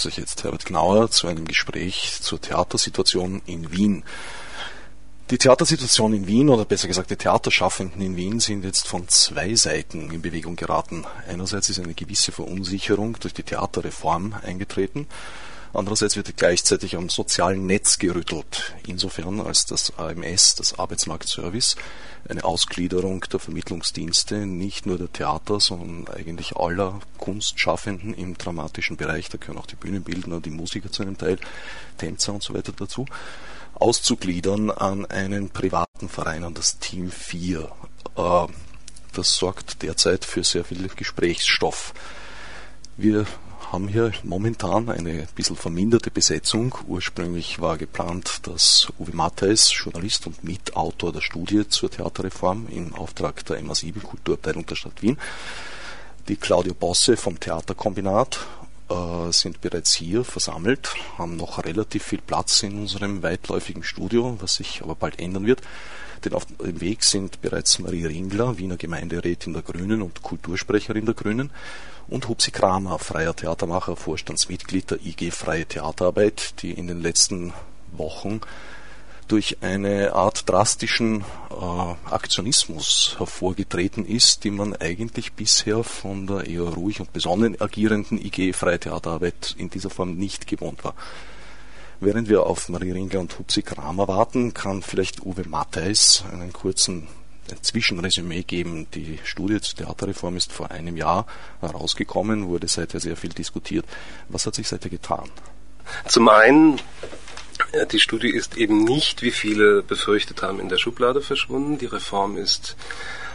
Begrüße ich jetzt Herbert Gnauer zu einem Gespräch zur Theatersituation in Wien. Die Theatersituation in Wien oder besser gesagt die Theaterschaffenden in Wien sind jetzt von zwei Seiten in Bewegung geraten. Einerseits ist eine gewisse Verunsicherung durch die Theaterreform eingetreten. Andererseits wird gleichzeitig am sozialen Netz gerüttelt, insofern als das AMS, das Arbeitsmarktservice, eine Ausgliederung der Vermittlungsdienste nicht nur der Theater, sondern eigentlich aller Kunstschaffenden im dramatischen Bereich, da gehören auch die Bühnenbildner, die Musiker zu einem Teil, Tänzer und so weiter dazu, auszugliedern an einen privaten Verein, an das Team 4. Äh, das sorgt derzeit für sehr viel Gesprächsstoff. Wir haben hier momentan eine bisschen verminderte Besetzung. Ursprünglich war geplant, dass Uwe Mattheis, Journalist und Mitautor der Studie zur Theaterreform im Auftrag der MA7 Kulturabteilung der Stadt Wien, die Claudio Bosse vom Theaterkombinat äh, sind bereits hier versammelt, haben noch relativ viel Platz in unserem weitläufigen Studio, was sich aber bald ändern wird. Denn auf dem Weg sind bereits Marie Ringler, Wiener Gemeinderätin der Grünen und Kultursprecherin der Grünen, und Hupsi Kramer, freier Theatermacher, Vorstandsmitglied der IG Freie Theaterarbeit, die in den letzten Wochen durch eine Art drastischen äh, Aktionismus hervorgetreten ist, die man eigentlich bisher von der eher ruhig und besonnen agierenden IG Freie Theaterarbeit in dieser Form nicht gewohnt war. Während wir auf Marie Ringler und Hupsi Kramer warten, kann vielleicht Uwe Mattheis einen kurzen Zwischenresümee geben. Die Studie zur Theaterreform ist vor einem Jahr herausgekommen, wurde seither sehr viel diskutiert. Was hat sich seither getan? Zum einen, die Studie ist eben nicht, wie viele befürchtet haben, in der Schublade verschwunden. Die Reform ist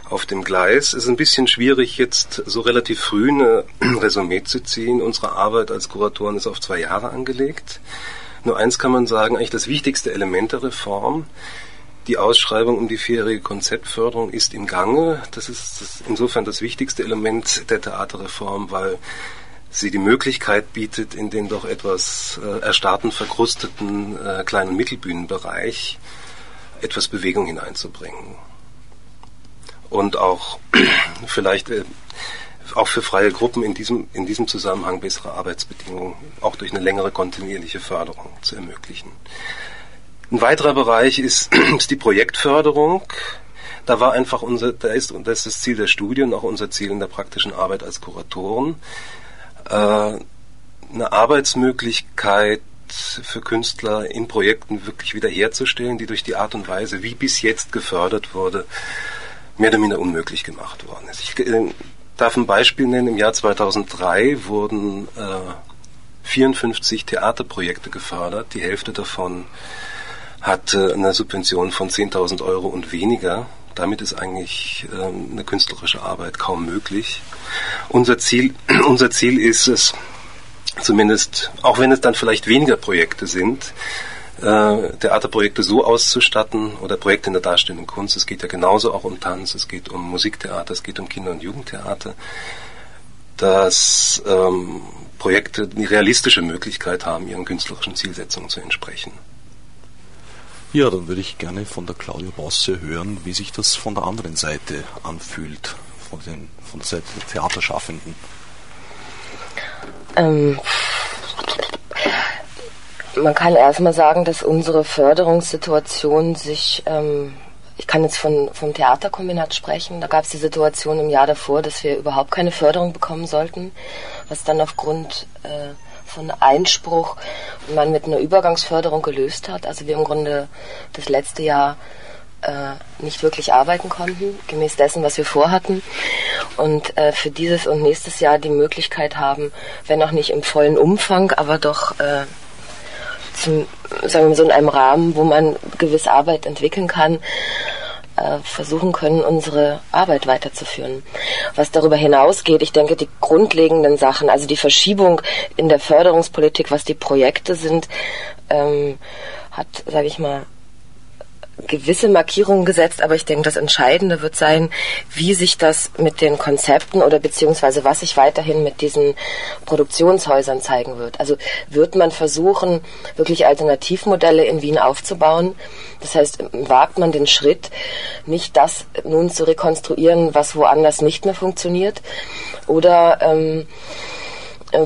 auf dem Gleis. Es ist ein bisschen schwierig, jetzt so relativ früh eine Resümee zu ziehen. Unsere Arbeit als Kuratoren ist auf zwei Jahre angelegt. Nur eins kann man sagen, eigentlich das wichtigste Element der Reform die Ausschreibung um die vierjährige Konzeptförderung ist im Gange. Das ist das insofern das wichtigste Element der Theaterreform, weil sie die Möglichkeit bietet, in den doch etwas äh, erstarrten, verkrusteten äh, kleinen Mittelbühnenbereich etwas Bewegung hineinzubringen. Und auch vielleicht äh, auch für freie Gruppen in diesem, in diesem Zusammenhang bessere Arbeitsbedingungen, auch durch eine längere kontinuierliche Förderung zu ermöglichen. Ein weiterer Bereich ist, ist die Projektförderung. Da war einfach unser, da ist, das ist das Ziel der Studie und auch unser Ziel in der praktischen Arbeit als Kuratoren, äh, eine Arbeitsmöglichkeit für Künstler in Projekten wirklich wiederherzustellen, die durch die Art und Weise, wie bis jetzt gefördert wurde, mehr oder minder unmöglich gemacht worden ist. Ich äh, darf ein Beispiel nennen. Im Jahr 2003 wurden äh, 54 Theaterprojekte gefördert, die Hälfte davon hatte eine Subvention von 10.000 Euro und weniger. Damit ist eigentlich ähm, eine künstlerische Arbeit kaum möglich. Unser Ziel, unser Ziel ist es, zumindest, auch wenn es dann vielleicht weniger Projekte sind, äh, Theaterprojekte so auszustatten oder Projekte in der darstellenden Kunst. Es geht ja genauso auch um Tanz, es geht um Musiktheater, es geht um Kinder- und Jugendtheater, dass ähm, Projekte die realistische Möglichkeit haben, ihren künstlerischen Zielsetzungen zu entsprechen. Ja, dann würde ich gerne von der Claudia Bosse hören, wie sich das von der anderen Seite anfühlt, von, den, von der Seite der Theaterschaffenden. Ähm, man kann erstmal sagen, dass unsere Förderungssituation sich, ähm, ich kann jetzt von, vom Theaterkombinat sprechen, da gab es die Situation im Jahr davor, dass wir überhaupt keine Förderung bekommen sollten, was dann aufgrund äh, von Einspruch man mit einer Übergangsförderung gelöst hat. Also wir im Grunde das letzte Jahr äh, nicht wirklich arbeiten konnten, gemäß dessen, was wir vorhatten. Und äh, für dieses und nächstes Jahr die Möglichkeit haben, wenn auch nicht im vollen Umfang, aber doch äh, zum, sagen wir so in einem Rahmen, wo man gewisse Arbeit entwickeln kann, äh, versuchen können, unsere Arbeit weiterzuführen. Was darüber hinausgeht, ich denke, die grundlegenden Sachen, also die Verschiebung in der Förderungspolitik, was die Projekte sind, ähm, hat, sage ich mal, gewisse Markierungen gesetzt, aber ich denke, das Entscheidende wird sein, wie sich das mit den Konzepten oder beziehungsweise was sich weiterhin mit diesen Produktionshäusern zeigen wird. Also wird man versuchen, wirklich Alternativmodelle in Wien aufzubauen. Das heißt, wagt man den Schritt, nicht das nun zu rekonstruieren, was woanders nicht mehr funktioniert, oder ähm, äh,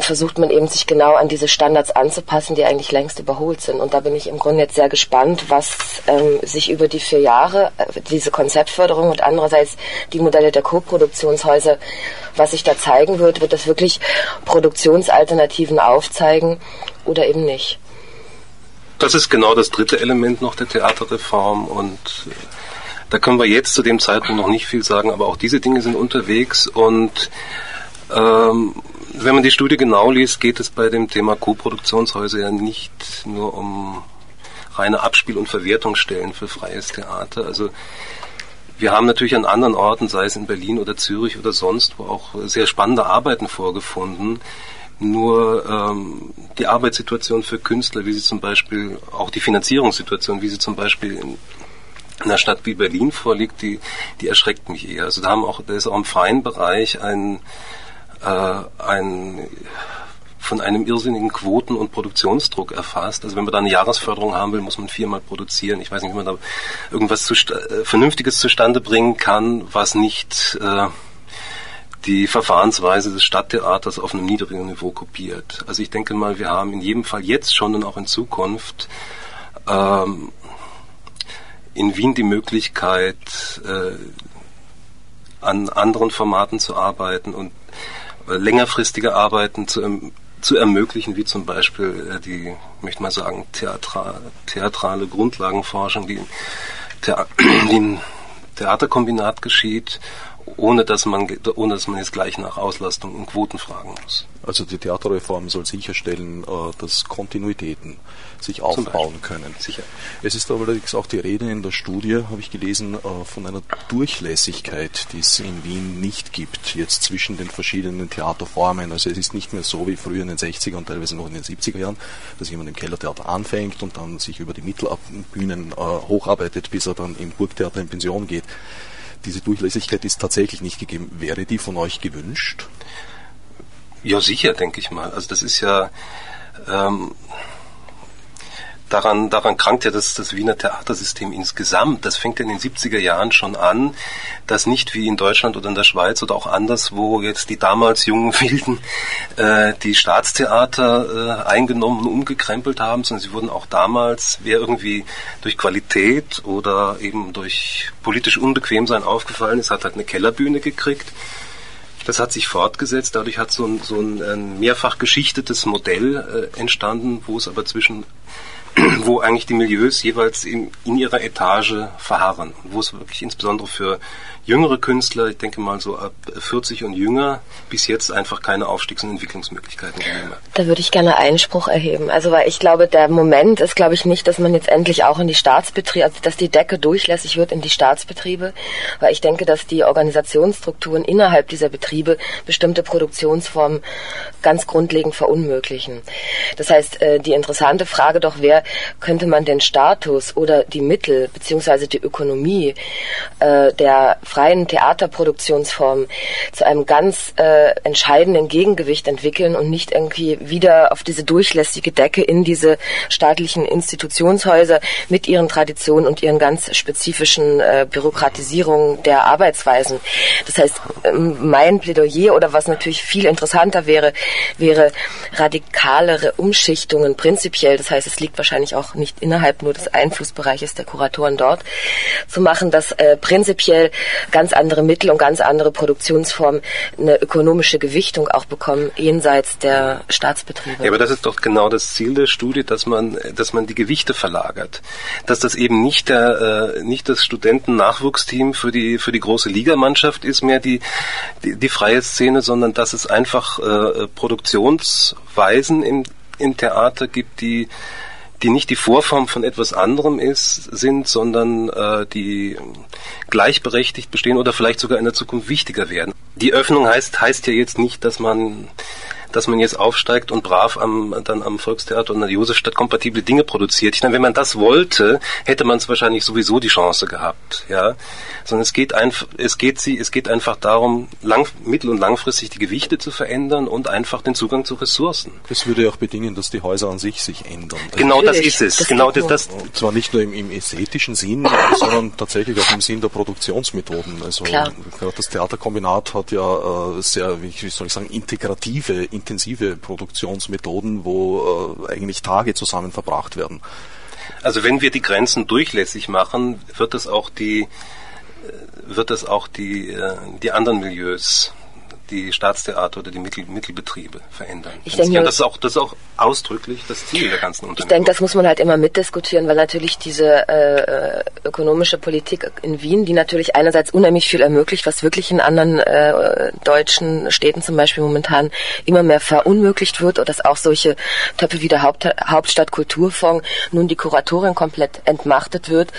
versucht man eben sich genau an diese Standards anzupassen, die eigentlich längst überholt sind. Und da bin ich im Grunde jetzt sehr gespannt, was ähm, sich über die vier Jahre, äh, diese Konzeptförderung und andererseits die Modelle der Koproduktionshäuser, was sich da zeigen wird, wird das wirklich Produktionsalternativen aufzeigen oder eben nicht. Das ist genau das dritte Element noch der Theaterreform und äh, da können wir jetzt zu dem Zeitpunkt noch nicht viel sagen, aber auch diese Dinge sind unterwegs und ähm, wenn man die Studie genau liest, geht es bei dem Thema Co-Produktionshäuser ja nicht nur um reine Abspiel- und Verwertungsstellen für freies Theater. Also wir haben natürlich an anderen Orten, sei es in Berlin oder Zürich oder sonst, wo auch sehr spannende Arbeiten vorgefunden. Nur ähm, die Arbeitssituation für Künstler, wie sie zum Beispiel, auch die Finanzierungssituation, wie sie zum Beispiel in einer Stadt wie Berlin vorliegt, die, die erschreckt mich eher. Also da haben auch, da ist auch im freien Bereich ein äh, ein von einem irrsinnigen Quoten- und Produktionsdruck erfasst. Also wenn man da eine Jahresförderung haben will, muss man viermal produzieren. Ich weiß nicht, wie man da irgendwas zu, äh, Vernünftiges zustande bringen kann, was nicht äh, die Verfahrensweise des Stadttheaters auf einem niedrigen Niveau kopiert. Also ich denke mal, wir haben in jedem Fall jetzt schon und auch in Zukunft ähm, in Wien die Möglichkeit, äh, an anderen Formaten zu arbeiten und längerfristige Arbeiten zu, ähm, zu ermöglichen, wie zum Beispiel äh, die, möchte mal sagen, Theatra, theatrale Grundlagenforschung, die, Thea die im Theaterkombinat geschieht, ohne dass man ohne dass man jetzt gleich nach Auslastung und Quoten fragen muss. Also die Theaterreform soll sicherstellen, äh, dass Kontinuitäten sich aufbauen können. Sicher. Es ist allerdings auch die Rede in der Studie, habe ich gelesen, äh, von einer Durchlässigkeit, die es in Wien nicht gibt, jetzt zwischen den verschiedenen Theaterformen. Also es ist nicht mehr so wie früher in den 60er und teilweise noch in den 70er Jahren, dass jemand im Kellertheater anfängt und dann sich über die Mittelbühnen äh, hocharbeitet, bis er dann im Burgtheater in Pension geht. Diese Durchlässigkeit ist tatsächlich nicht gegeben. Wäre die von euch gewünscht? Ja, sicher, denke ich mal. Also das ist ja ähm, daran, daran krankt ja das, das Wiener Theatersystem insgesamt. Das fängt ja in den 70er Jahren schon an, dass nicht wie in Deutschland oder in der Schweiz oder auch anderswo jetzt die damals jungen Wilden äh, die Staatstheater äh, eingenommen und umgekrempelt haben, sondern sie wurden auch damals, wer irgendwie durch Qualität oder eben durch politisch Unbequemsein aufgefallen ist, hat halt eine Kellerbühne gekriegt das hat sich fortgesetzt. Dadurch hat so ein, so ein mehrfach geschichtetes Modell äh, entstanden, wo es aber zwischen wo eigentlich die Milieus jeweils in, in ihrer Etage verharren. Wo es wirklich insbesondere für jüngere Künstler, ich denke mal so ab 40 und jünger, bis jetzt einfach keine Aufstiegs- und Entwicklungsmöglichkeiten gegeben hat. Da würde ich gerne Einspruch erheben. Also weil ich glaube, der Moment ist, glaube ich, nicht, dass man jetzt endlich auch in die Staatsbetriebe, also dass die Decke durchlässig wird in die Staatsbetriebe, weil ich denke, dass die Organisationsstrukturen innerhalb dieser Betriebe bestimmte Produktionsformen ganz grundlegend verunmöglichen. Das heißt, äh, die interessante Frage doch wäre, könnte man den Status oder die Mittel beziehungsweise die Ökonomie äh, der freien Theaterproduktionsformen zu einem ganz äh, entscheidenden Gegengewicht entwickeln und nicht irgendwie wieder auf diese durchlässige Decke in diese staatlichen Institutionshäuser mit ihren Traditionen und ihren ganz spezifischen äh, Bürokratisierungen der Arbeitsweisen. Das heißt, ähm, mein Plädoyer oder was natürlich viel interessanter wäre, wäre radikalere Umschichtungen prinzipiell. Das heißt, es liegt wahrscheinlich auch nicht innerhalb nur des Einflussbereiches der Kuratoren dort zu machen, dass äh, prinzipiell ganz andere Mittel und ganz andere Produktionsformen eine ökonomische Gewichtung auch bekommen, jenseits der Staatsbetriebe. Ja, aber das ist doch genau das Ziel der Studie, dass man, dass man die Gewichte verlagert. Dass das eben nicht der, äh, nicht das Studenten-Nachwuchsteam für die, für die große Ligamannschaft ist, mehr die, die, die freie Szene, sondern dass es einfach äh, Produktionsweisen im, im Theater gibt, die die nicht die Vorform von etwas anderem ist, sind, sondern äh, die gleichberechtigt bestehen oder vielleicht sogar in der Zukunft wichtiger werden. Die Öffnung heißt, heißt ja jetzt nicht, dass man dass man jetzt aufsteigt und brav am, dann am Volkstheater und an der Josefstadt kompatible Dinge produziert. Ich meine, wenn man das wollte, hätte man es wahrscheinlich sowieso die Chance gehabt, ja. Sondern es geht einfach, es geht sie, es geht einfach darum, lang, mittel- und langfristig die Gewichte zu verändern und einfach den Zugang zu Ressourcen. Das würde ja auch bedingen, dass die Häuser an sich sich ändern. Genau das ist es. Das genau das, das. Und zwar nicht nur im, im ästhetischen Sinn, sondern tatsächlich auch im Sinn der Produktionsmethoden. Also Klar. gerade das Theaterkombinat hat ja äh, sehr, wie soll ich sagen, integrative intensive Produktionsmethoden, wo äh, eigentlich Tage zusammen verbracht werden. Also wenn wir die Grenzen durchlässig machen, wird es auch die wird es auch die, die anderen Milieus die Staatstheater oder die Mittel, Mittelbetriebe verändern. Ich denke, das ist auch das ist auch ausdrücklich das Ziel der ganzen Unternehmen. Ich denke, das muss man halt immer mitdiskutieren, weil natürlich diese äh, ökonomische Politik in Wien, die natürlich einerseits unheimlich viel ermöglicht, was wirklich in anderen äh, deutschen Städten zum Beispiel momentan immer mehr verunmöglicht wird, oder dass auch solche Töpfe wie der Haupt, Hauptstadtkulturfonds nun die Kuratorin komplett entmachtet wird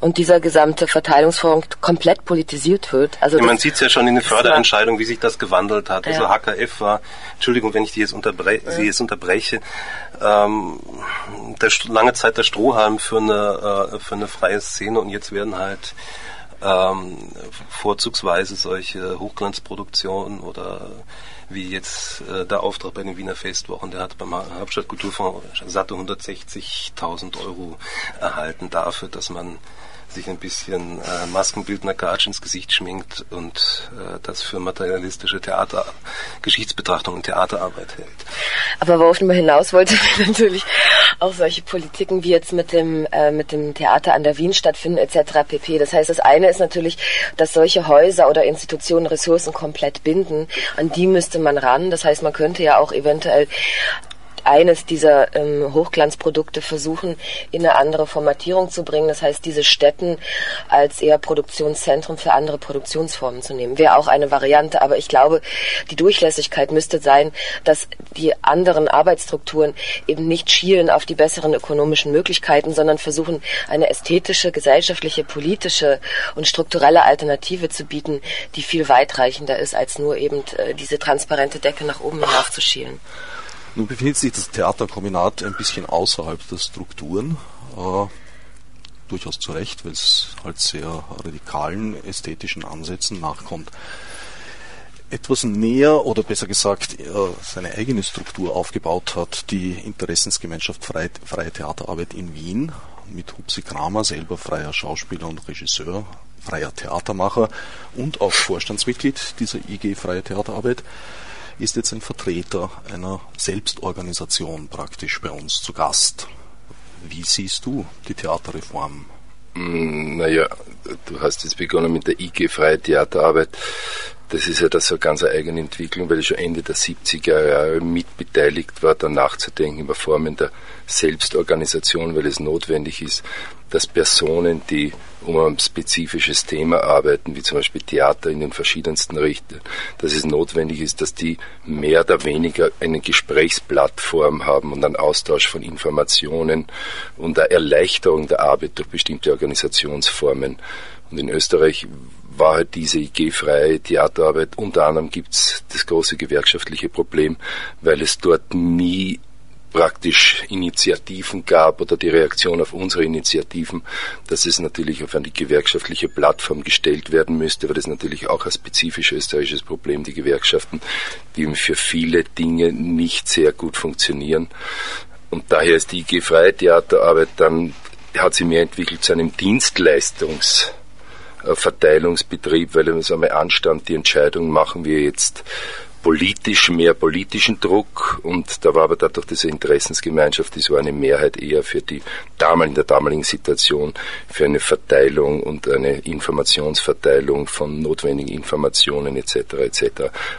und dieser gesamte Verteilungsfonds komplett politisiert wird. Also ja, man sieht es ja schon in den Förderentscheidungen, wie sich das gewandelt hat. Also ja. Also HKF war, Entschuldigung, wenn ich die jetzt unterbre ja. Sie jetzt unterbreche, ähm, der, lange Zeit der Strohhalm für eine, äh, für eine freie Szene und jetzt werden halt ähm, vorzugsweise solche Hochglanzproduktionen oder wie jetzt äh, der Auftrag bei den Wiener Festwochen, der hat beim Hauptstadtkulturfonds satte 160.000 Euro erhalten dafür, dass man sich ein bisschen äh, Maskenbildner Gatsch ins Gesicht schminkt und äh, das für materialistische Theater, Geschichtsbetrachtung und Theaterarbeit hält. Aber worauf ich mal hinaus wollte, natürlich auch solche Politiken wie jetzt mit dem, äh, mit dem Theater an der Wien stattfinden etc. pp. Das heißt, das eine ist natürlich, dass solche Häuser oder Institutionen Ressourcen komplett binden. An die müsste man ran. Das heißt, man könnte ja auch eventuell eines dieser ähm, Hochglanzprodukte versuchen, in eine andere Formatierung zu bringen. Das heißt, diese Städten als eher Produktionszentrum für andere Produktionsformen zu nehmen. Wäre auch eine Variante. Aber ich glaube, die Durchlässigkeit müsste sein, dass die anderen Arbeitsstrukturen eben nicht schielen auf die besseren ökonomischen Möglichkeiten, sondern versuchen, eine ästhetische, gesellschaftliche, politische und strukturelle Alternative zu bieten, die viel weitreichender ist, als nur eben äh, diese transparente Decke nach oben hinaufzuschielen. Nun befindet sich das Theaterkombinat ein bisschen außerhalb der Strukturen. Äh, durchaus zu Recht, weil es halt sehr radikalen ästhetischen Ansätzen nachkommt. Etwas näher oder besser gesagt äh, seine eigene Struktur aufgebaut hat die Interessensgemeinschaft Freie, Freie Theaterarbeit in Wien mit Hupsi Kramer, selber freier Schauspieler und Regisseur, freier Theatermacher und auch Vorstandsmitglied dieser IG Freie Theaterarbeit ist jetzt ein Vertreter einer Selbstorganisation praktisch bei uns zu Gast. Wie siehst du die Theaterreform? Mm, naja, du hast jetzt begonnen mit der IG Freie Theaterarbeit. Das ist ja das so eine ganz eigene Entwicklung, weil ich schon Ende der 70er Jahre mitbeteiligt war, da nachzudenken über Formen der Selbstorganisation, weil es notwendig ist, dass Personen, die um ein spezifisches Thema arbeiten, wie zum Beispiel Theater in den verschiedensten Richtungen, dass es notwendig ist, dass die mehr oder weniger eine Gesprächsplattform haben und einen Austausch von Informationen und eine Erleichterung der Arbeit durch bestimmte Organisationsformen. Und in Österreich war halt diese IG-freie Theaterarbeit. Unter anderem gibt's das große gewerkschaftliche Problem, weil es dort nie praktisch Initiativen gab oder die Reaktion auf unsere Initiativen, dass es natürlich auf eine gewerkschaftliche Plattform gestellt werden müsste, weil das natürlich auch ein spezifisch österreichisches Problem, die Gewerkschaften, die für viele Dinge nicht sehr gut funktionieren. Und daher ist die IG Freie Theaterarbeit dann, hat sie mehr entwickelt zu einem Dienstleistungsverteilungsbetrieb, weil es einmal anstand, die Entscheidung machen wir jetzt politisch mehr politischen Druck und da war aber dadurch diese Interessensgemeinschaft, die so eine Mehrheit eher für die damaligen, der damaligen Situation für eine Verteilung und eine Informationsverteilung von notwendigen Informationen etc. etc.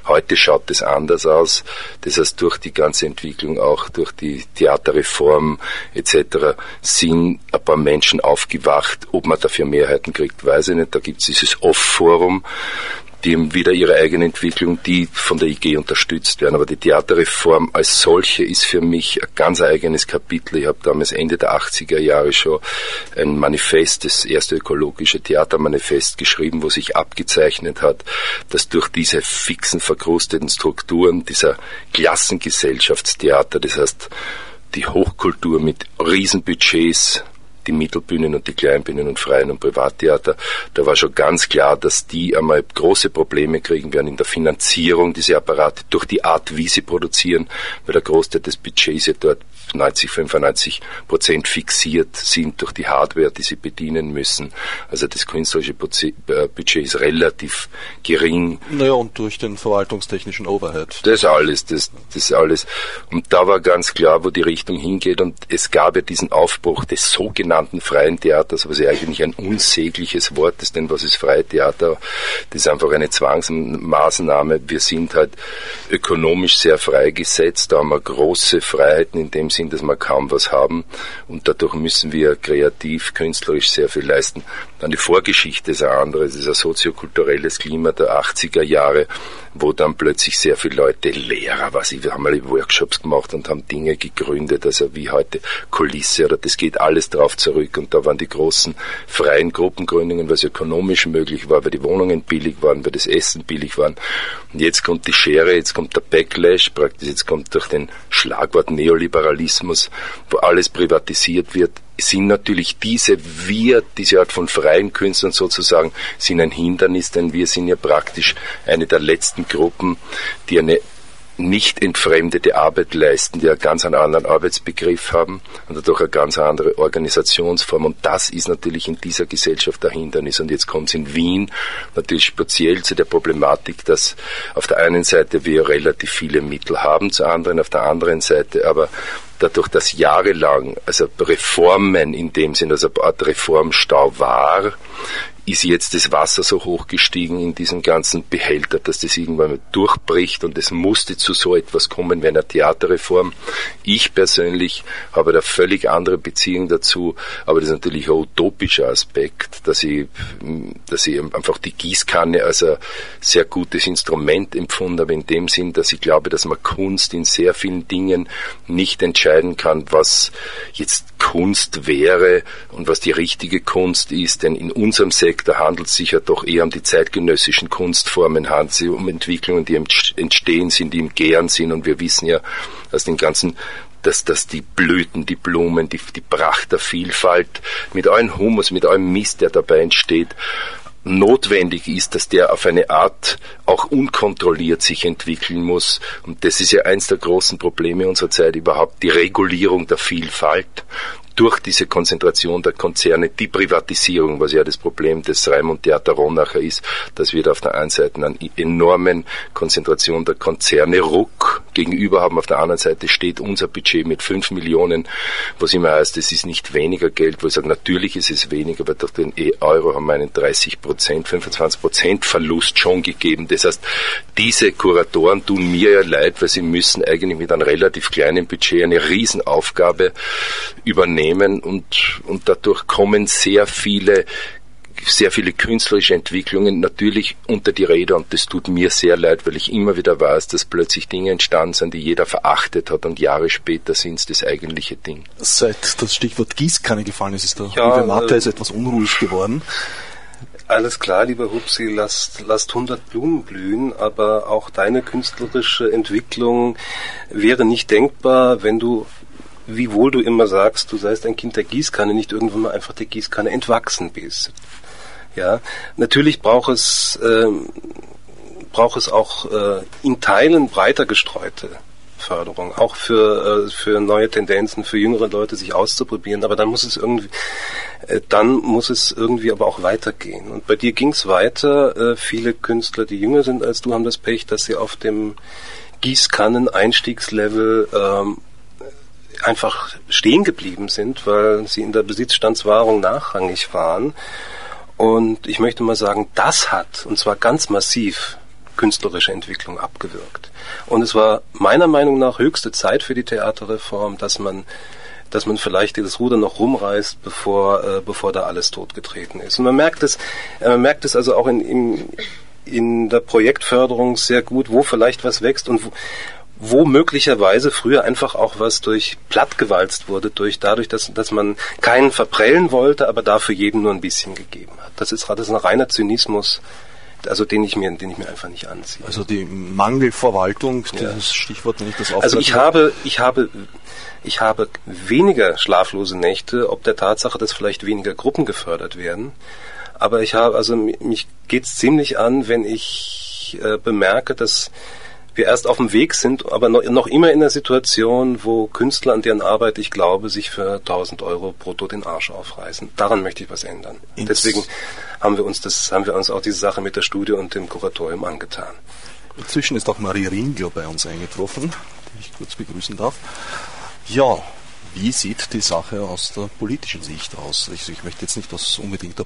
Heute schaut es anders aus. Das heißt, durch die ganze Entwicklung, auch durch die Theaterreform etc. sind ein paar Menschen aufgewacht. Ob man dafür Mehrheiten kriegt, weiß ich nicht. Da gibt es dieses Off-Forum die haben wieder ihre eigene Entwicklung, die von der IG unterstützt werden. Aber die Theaterreform als solche ist für mich ein ganz eigenes Kapitel. Ich habe damals Ende der 80er Jahre schon ein Manifest, das erste ökologische Theatermanifest geschrieben, wo sich abgezeichnet hat, dass durch diese fixen, verkrusteten Strukturen dieser Klassengesellschaftstheater, das heißt die Hochkultur mit Riesenbudgets, die Mittelbühnen und die Kleinbühnen und Freien und Privattheater. Da war schon ganz klar, dass die einmal große Probleme kriegen werden in der Finanzierung dieser Apparate durch die Art, wie sie produzieren, weil der Großteil des Budgets ja dort 90, 95 Prozent fixiert sind durch die Hardware, die sie bedienen müssen. Also das künstlerische äh, Budget ist relativ gering. Naja, und durch den verwaltungstechnischen Overhead. Das alles, das, das alles. Und da war ganz klar, wo die Richtung hingeht. Und es gab ja diesen Aufbruch des sogenannten freien Theaters, was ja eigentlich ein unsägliches Wort ist, denn was ist freie Theater? Das ist einfach eine Zwangsmaßnahme. Wir sind halt ökonomisch sehr freigesetzt, da haben wir große Freiheiten in dem Sind, dass wir kaum was haben und dadurch müssen wir kreativ, künstlerisch sehr viel leisten. Dann die Vorgeschichte ist eine andere, es ist ein soziokulturelles Klima der 80er Jahre, wo dann plötzlich sehr viele Leute, Lehrer, was ich, wir haben alle Workshops gemacht und haben Dinge gegründet, also wie heute Kulisse oder das geht alles drauf zurück und da waren die großen freien Gruppengründungen, was ökonomisch möglich war, weil die Wohnungen billig waren, weil das Essen billig waren. Und jetzt kommt die Schere, jetzt kommt der Backlash, praktisch jetzt kommt durch den Schlagwort Neoliberalismus, wo alles privatisiert wird, sind natürlich diese, wir, diese Art von freien Künstlern sozusagen, sind ein Hindernis, denn wir sind ja praktisch eine der letzten Gruppen, die eine nicht entfremdete Arbeit leisten, die einen ganz anderen Arbeitsbegriff haben und dadurch eine ganz andere Organisationsform. Und das ist natürlich in dieser Gesellschaft ein Hindernis. Und jetzt kommt es in Wien natürlich speziell zu der Problematik, dass auf der einen Seite wir relativ viele Mittel haben, zur anderen auf der anderen Seite aber dadurch, dass jahrelang also Reformen in dem Sinne, also eine Art Reformstau war, ist jetzt das Wasser so hoch gestiegen in diesem ganzen Behälter, dass das irgendwann durchbricht und es musste zu so etwas kommen wie einer Theaterreform. Ich persönlich habe da völlig andere Beziehung dazu, aber das ist natürlich ein utopischer Aspekt, dass ich, dass ich einfach die Gießkanne als ein sehr gutes Instrument empfunden habe, in dem Sinn, dass ich glaube, dass man Kunst in sehr vielen Dingen nicht entscheiden kann, was jetzt Kunst wäre und was die richtige Kunst ist, denn in unserem Sektor Sektor handelt es sich ja doch eher um die zeitgenössischen Kunstformen, handelt sich um Entwicklungen, die entstehen sind, die im Gären sind. Und wir wissen ja aus den ganzen dass, dass die Blüten, die Blumen, die, die Pracht der Vielfalt mit allem Humus, mit allem Mist, der dabei entsteht, notwendig ist, dass der auf eine Art auch unkontrolliert sich entwickeln muss. Und das ist ja eins der großen Probleme unserer Zeit überhaupt, die Regulierung der Vielfalt durch diese Konzentration der Konzerne, die Privatisierung, was ja das Problem des Raimund Theater Ronacher ist, dass wir da auf der einen Seite einen enormen Konzentration der Konzerne Ruck gegenüber haben. Auf der anderen Seite steht unser Budget mit 5 Millionen, was immer heißt, es ist nicht weniger Geld, wo ich sage, natürlich ist es weniger, aber durch den Euro haben wir einen 30 Prozent, 25 Prozent Verlust schon gegeben. Das heißt, diese Kuratoren tun mir ja leid, weil sie müssen eigentlich mit einem relativ kleinen Budget eine Riesenaufgabe übernehmen und, und dadurch kommen sehr viele sehr viele künstlerische Entwicklungen natürlich unter die Räder und das tut mir sehr leid, weil ich immer wieder weiß, dass plötzlich Dinge entstanden sind, die jeder verachtet hat und Jahre später sind es das eigentliche Ding. Seit das Stichwort Gießkanne gefallen ist, ist der ja, liebe Mathe äh, etwas unruhig geworden. Alles klar, lieber Hupsi, lasst, lasst 100 Blumen blühen, aber auch deine künstlerische Entwicklung wäre nicht denkbar, wenn du wiewohl du immer sagst, du seist ein Kind der Gießkanne, nicht irgendwann mal einfach der Gießkanne entwachsen bist. Ja, natürlich braucht es, äh, braucht es auch äh, in Teilen breiter gestreute Förderung, auch für, äh, für neue Tendenzen, für jüngere Leute sich auszuprobieren, aber dann muss es irgendwie, äh, dann muss es irgendwie aber auch weitergehen. Und bei dir ging es weiter. Äh, viele Künstler, die jünger sind als du, haben das Pech, dass sie auf dem Gießkannen-Einstiegslevel ähm, einfach stehen geblieben sind, weil sie in der Besitzstandswahrung nachrangig waren. Und ich möchte mal sagen, das hat, und zwar ganz massiv, künstlerische Entwicklung abgewirkt. Und es war meiner Meinung nach höchste Zeit für die Theaterreform, dass man dass man vielleicht das Ruder noch rumreißt, bevor, äh, bevor da alles totgetreten ist. Und man merkt es, äh, man merkt es also auch in, in, in der Projektförderung sehr gut, wo vielleicht was wächst und wo, wo möglicherweise früher einfach auch was durch plattgewalzt wurde, durch dadurch, dass, dass man keinen verprellen wollte, aber dafür jedem nur ein bisschen gegeben hat. Das ist, das ist ein reiner Zynismus also den ich mir, den ich mir einfach nicht anziehe. Also die Mangelverwaltung, ja. das Stichwort, wenn ich das Also ich habe, ich habe, ich habe weniger schlaflose Nächte, ob der Tatsache, dass vielleicht weniger Gruppen gefördert werden. Aber ich habe, also mich geht's ziemlich an, wenn ich äh, bemerke, dass wir erst auf dem Weg sind, aber noch, noch immer in der Situation, wo Künstler, an deren Arbeit ich glaube, sich für 1000 Euro brutto den Arsch aufreißen. Daran möchte ich was ändern. Ins Deswegen haben wir uns das, haben wir uns auch diese Sache mit der Studie und dem Kuratorium angetan. Inzwischen ist auch Marie Ringler bei uns eingetroffen, die ich kurz begrüßen darf. Ja, wie sieht die Sache aus der politischen Sicht aus? Also ich möchte jetzt nicht aus unbedingt der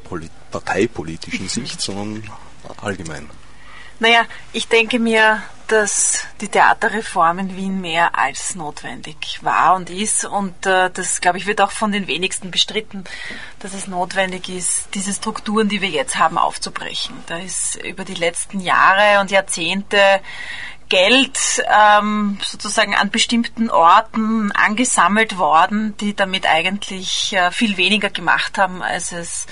parteipolitischen Sicht, sondern allgemein. Naja, ich denke mir, dass die Theaterreform in Wien mehr als notwendig war und ist. Und äh, das, glaube ich, wird auch von den wenigsten bestritten, dass es notwendig ist, diese Strukturen, die wir jetzt haben, aufzubrechen. Da ist über die letzten Jahre und Jahrzehnte Geld ähm, sozusagen an bestimmten Orten angesammelt worden, die damit eigentlich äh, viel weniger gemacht haben, als es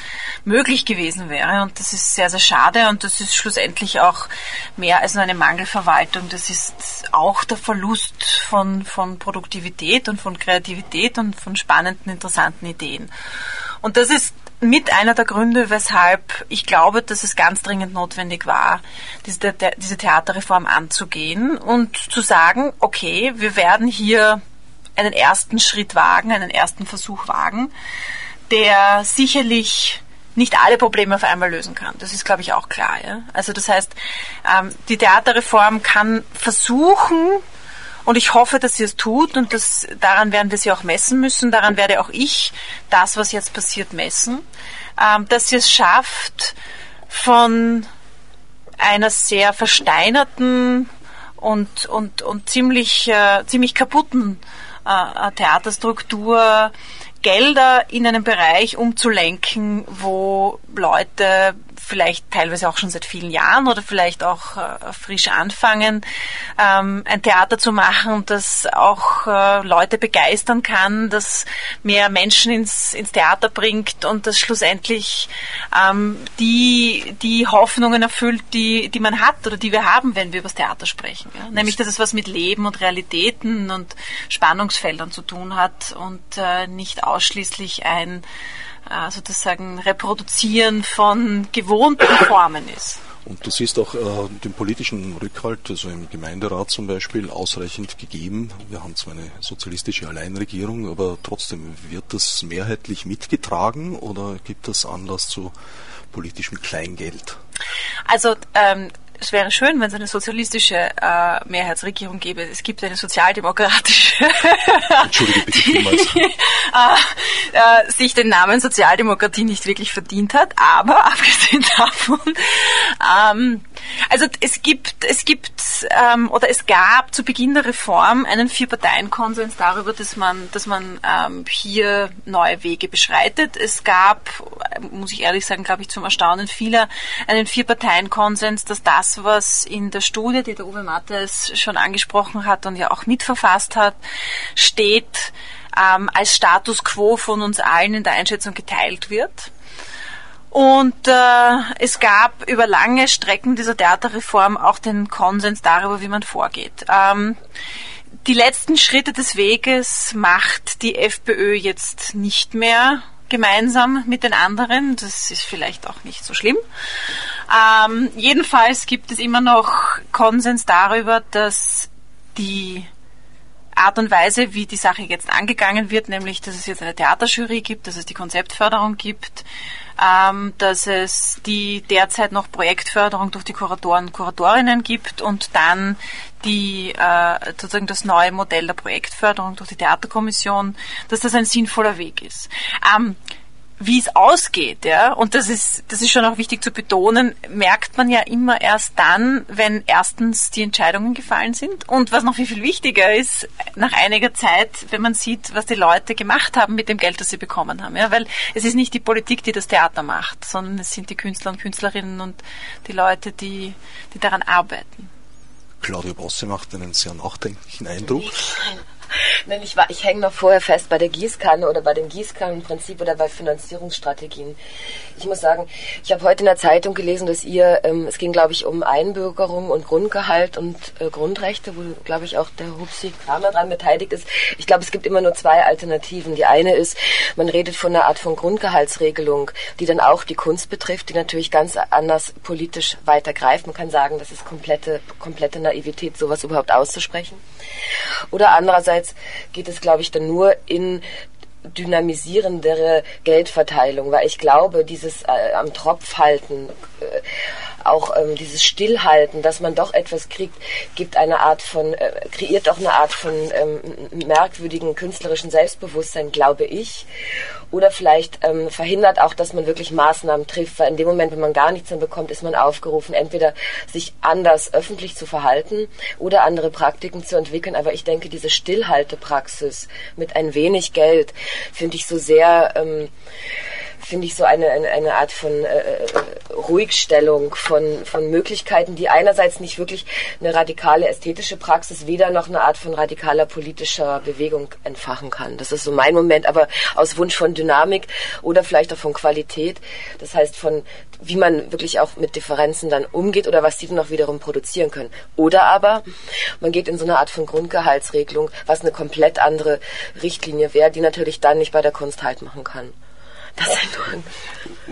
möglich gewesen wäre. Und das ist sehr, sehr schade und das ist schlussendlich auch mehr als nur eine Mangelverwaltung. Das ist auch der Verlust von, von Produktivität und von Kreativität und von spannenden, interessanten Ideen. Und das ist mit einer der Gründe, weshalb ich glaube, dass es ganz dringend notwendig war, diese, Theaterreform anzugehen und zu sagen, okay, wir werden hier einen ersten Schritt wagen, einen ersten Versuch wagen, der sicherlich nicht alle Probleme auf einmal lösen kann. Das ist, glaube ich, auch klar. Ja? Also das heißt, ähm, die Theaterreform kann versuchen, und ich hoffe, dass sie es tut und das, daran werden wir sie auch messen müssen. Daran werde auch ich das, was jetzt passiert, messen. Ähm, dass sie es schafft, von einer sehr versteinerten und, und, und ziemlich, äh, ziemlich kaputten äh, Theaterstruktur Gelder in einen Bereich umzulenken, wo Leute vielleicht teilweise auch schon seit vielen Jahren oder vielleicht auch äh, frisch anfangen, ähm, ein Theater zu machen, das auch äh, Leute begeistern kann, das mehr Menschen ins, ins Theater bringt und das schlussendlich ähm, die, die Hoffnungen erfüllt, die, die man hat oder die wir haben, wenn wir über das Theater sprechen. Ja? Nämlich, dass es was mit Leben und Realitäten und Spannungsfeldern zu tun hat und äh, nicht ausschließlich ein äh, sozusagen Reproduzieren von gewohnten Formen ist. Und du siehst auch äh, den politischen Rückhalt, also im Gemeinderat zum Beispiel, ausreichend gegeben. Wir haben zwar eine sozialistische Alleinregierung, aber trotzdem wird das mehrheitlich mitgetragen oder gibt es Anlass zu politischem Kleingeld? Also ähm, es wäre schön, wenn es eine sozialistische äh, Mehrheitsregierung gäbe. Es gibt eine sozialdemokratische. Vielmals. äh, äh, sich den Namen Sozialdemokratie nicht wirklich verdient hat, aber abgesehen davon, ähm, also es gibt, es gibt ähm, oder es gab zu Beginn der Reform einen Vier-Parteien-Konsens darüber, dass man, dass man ähm, hier neue Wege beschreitet. Es gab, muss ich ehrlich sagen, glaube ich, zum Erstaunen vieler, einen Vier-Parteien-Konsens, dass das, was in der Studie, die der Uwe Mattes schon angesprochen hat und ja auch mitverfasst hat, steht, ähm, als Status quo von uns allen in der Einschätzung geteilt wird. Und äh, es gab über lange Strecken dieser Theaterreform auch den Konsens darüber, wie man vorgeht. Ähm, die letzten Schritte des Weges macht die FPÖ jetzt nicht mehr gemeinsam mit den anderen. Das ist vielleicht auch nicht so schlimm. Ähm, jedenfalls gibt es immer noch Konsens darüber, dass die Art und Weise, wie die Sache jetzt angegangen wird, nämlich dass es jetzt eine Theaterjury gibt, dass es die Konzeptförderung gibt, ähm, dass es die derzeit noch Projektförderung durch die Kuratoren und Kuratorinnen gibt und dann die äh, sozusagen das neue Modell der Projektförderung durch die Theaterkommission, dass das ein sinnvoller Weg ist. Ähm, wie es ausgeht, ja, und das ist, das ist schon auch wichtig zu betonen, merkt man ja immer erst dann, wenn erstens die Entscheidungen gefallen sind und was noch viel, viel wichtiger ist, nach einiger Zeit, wenn man sieht, was die Leute gemacht haben mit dem Geld, das sie bekommen haben, ja, weil es ist nicht die Politik, die das Theater macht, sondern es sind die Künstler und Künstlerinnen und die Leute, die, die daran arbeiten. Claudia Bosse macht einen sehr nachdenklichen Eindruck. Nein, ich, war- ich hänge noch vorher fest bei der Gießkanne oder bei dem Gießkannenprinzip oder bei Finanzierungsstrategien. Ich muss sagen, ich habe heute in der Zeitung gelesen, dass ihr, ähm, es ging glaube ich um Einbürgerung und Grundgehalt und äh, Grundrechte, wo glaube ich auch der Hupsi Kramer dran beteiligt ist. Ich glaube, es gibt immer nur zwei Alternativen. Die eine ist, man redet von einer Art von Grundgehaltsregelung, die dann auch die Kunst betrifft, die natürlich ganz anders politisch weiter greift. Man kann sagen, das ist komplette, komplette Naivität, sowas überhaupt auszusprechen. Oder andererseits geht es, glaube ich, dann nur in dynamisierendere Geldverteilung, weil ich glaube, dieses äh, am Tropf halten, äh, auch ähm, dieses Stillhalten, dass man doch etwas kriegt, gibt eine Art von, äh, kreiert auch eine Art von ähm, merkwürdigen künstlerischen Selbstbewusstsein, glaube ich. Oder vielleicht ähm, verhindert auch, dass man wirklich Maßnahmen trifft, weil in dem Moment, wenn man gar nichts mehr bekommt, ist man aufgerufen, entweder sich anders öffentlich zu verhalten oder andere Praktiken zu entwickeln. Aber ich denke, diese Stillhaltepraxis mit ein wenig Geld finde ich so sehr, ähm, finde ich so eine, eine, eine Art von äh, äh, Ruhigstellung von, von Möglichkeiten, die einerseits nicht wirklich eine radikale ästhetische Praxis, weder noch eine Art von radikaler politischer Bewegung entfachen kann. Das ist so mein Moment, aber aus Wunsch von Dynamik oder vielleicht auch von Qualität. Das heißt von wie man wirklich auch mit Differenzen dann umgeht oder was die dann auch wiederum produzieren können. Oder aber man geht in so eine Art von Grundgehaltsregelung, was eine komplett andere Richtlinie wäre, die natürlich dann nicht bei der Kunst halt machen kann. Das ist ein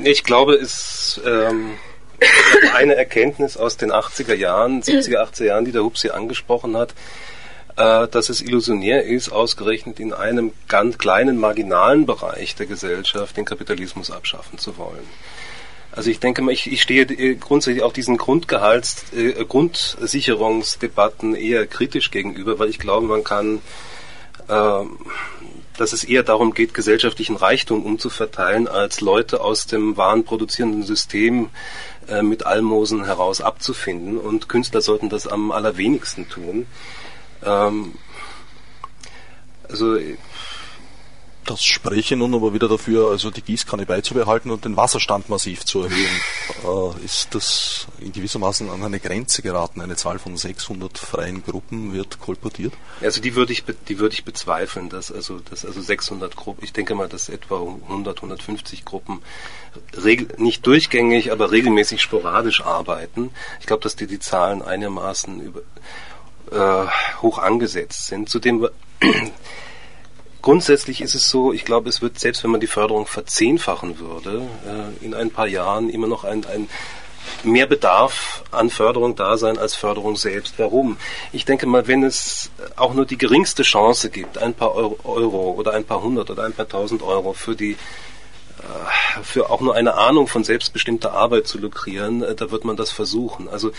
Ich glaube, es ähm, eine Erkenntnis aus den 80er Jahren, 70er, 80er Jahren, die der Hupsi angesprochen hat, äh, dass es illusionär ist, ausgerechnet in einem ganz kleinen, marginalen Bereich der Gesellschaft den Kapitalismus abschaffen zu wollen. Also ich denke mal, ich, ich stehe äh, grundsätzlich auch diesen Grundgehalts, äh, Grundsicherungsdebatten eher kritisch gegenüber, weil ich glaube, man kann äh, dass es eher darum geht, gesellschaftlichen Reichtum umzuverteilen, als Leute aus dem warenproduzierenden System äh, mit Almosen heraus abzufinden. Und Künstler sollten das am allerwenigsten tun. Ähm, also Das spreche nun aber wieder dafür, also die Gießkanne beizubehalten und den Wasserstand massiv zu erhöhen. Äh, ist das in gewissermaßen an eine Grenze geraten? Eine Zahl von 600 freien Gruppen wird kolportiert? Also die würde ich die würde ich bezweifeln, dass also dass also 600 Gruppen, ich denke mal, dass etwa 100 150 Gruppen regel, nicht durchgängig, aber regelmäßig sporadisch arbeiten. Ich glaube, dass die die Zahlen einigermaßen über, äh, hoch angesetzt sind. Zudem Grundsätzlich ist es so, ich glaube, es wird, selbst wenn man die Förderung verzehnfachen würde, äh, in ein paar Jahren immer noch ein, ein mehr Bedarf an Förderung da sein als Förderung selbst. Warum? Ich denke mal, wenn es auch nur die geringste Chance gibt, ein paar Euro, oder ein paar hundert oder ein paar tausend Euro für die äh, für auch nur eine Ahnung von selbstbestimmter Arbeit zu lukrieren, äh, da wird man das versuchen. Also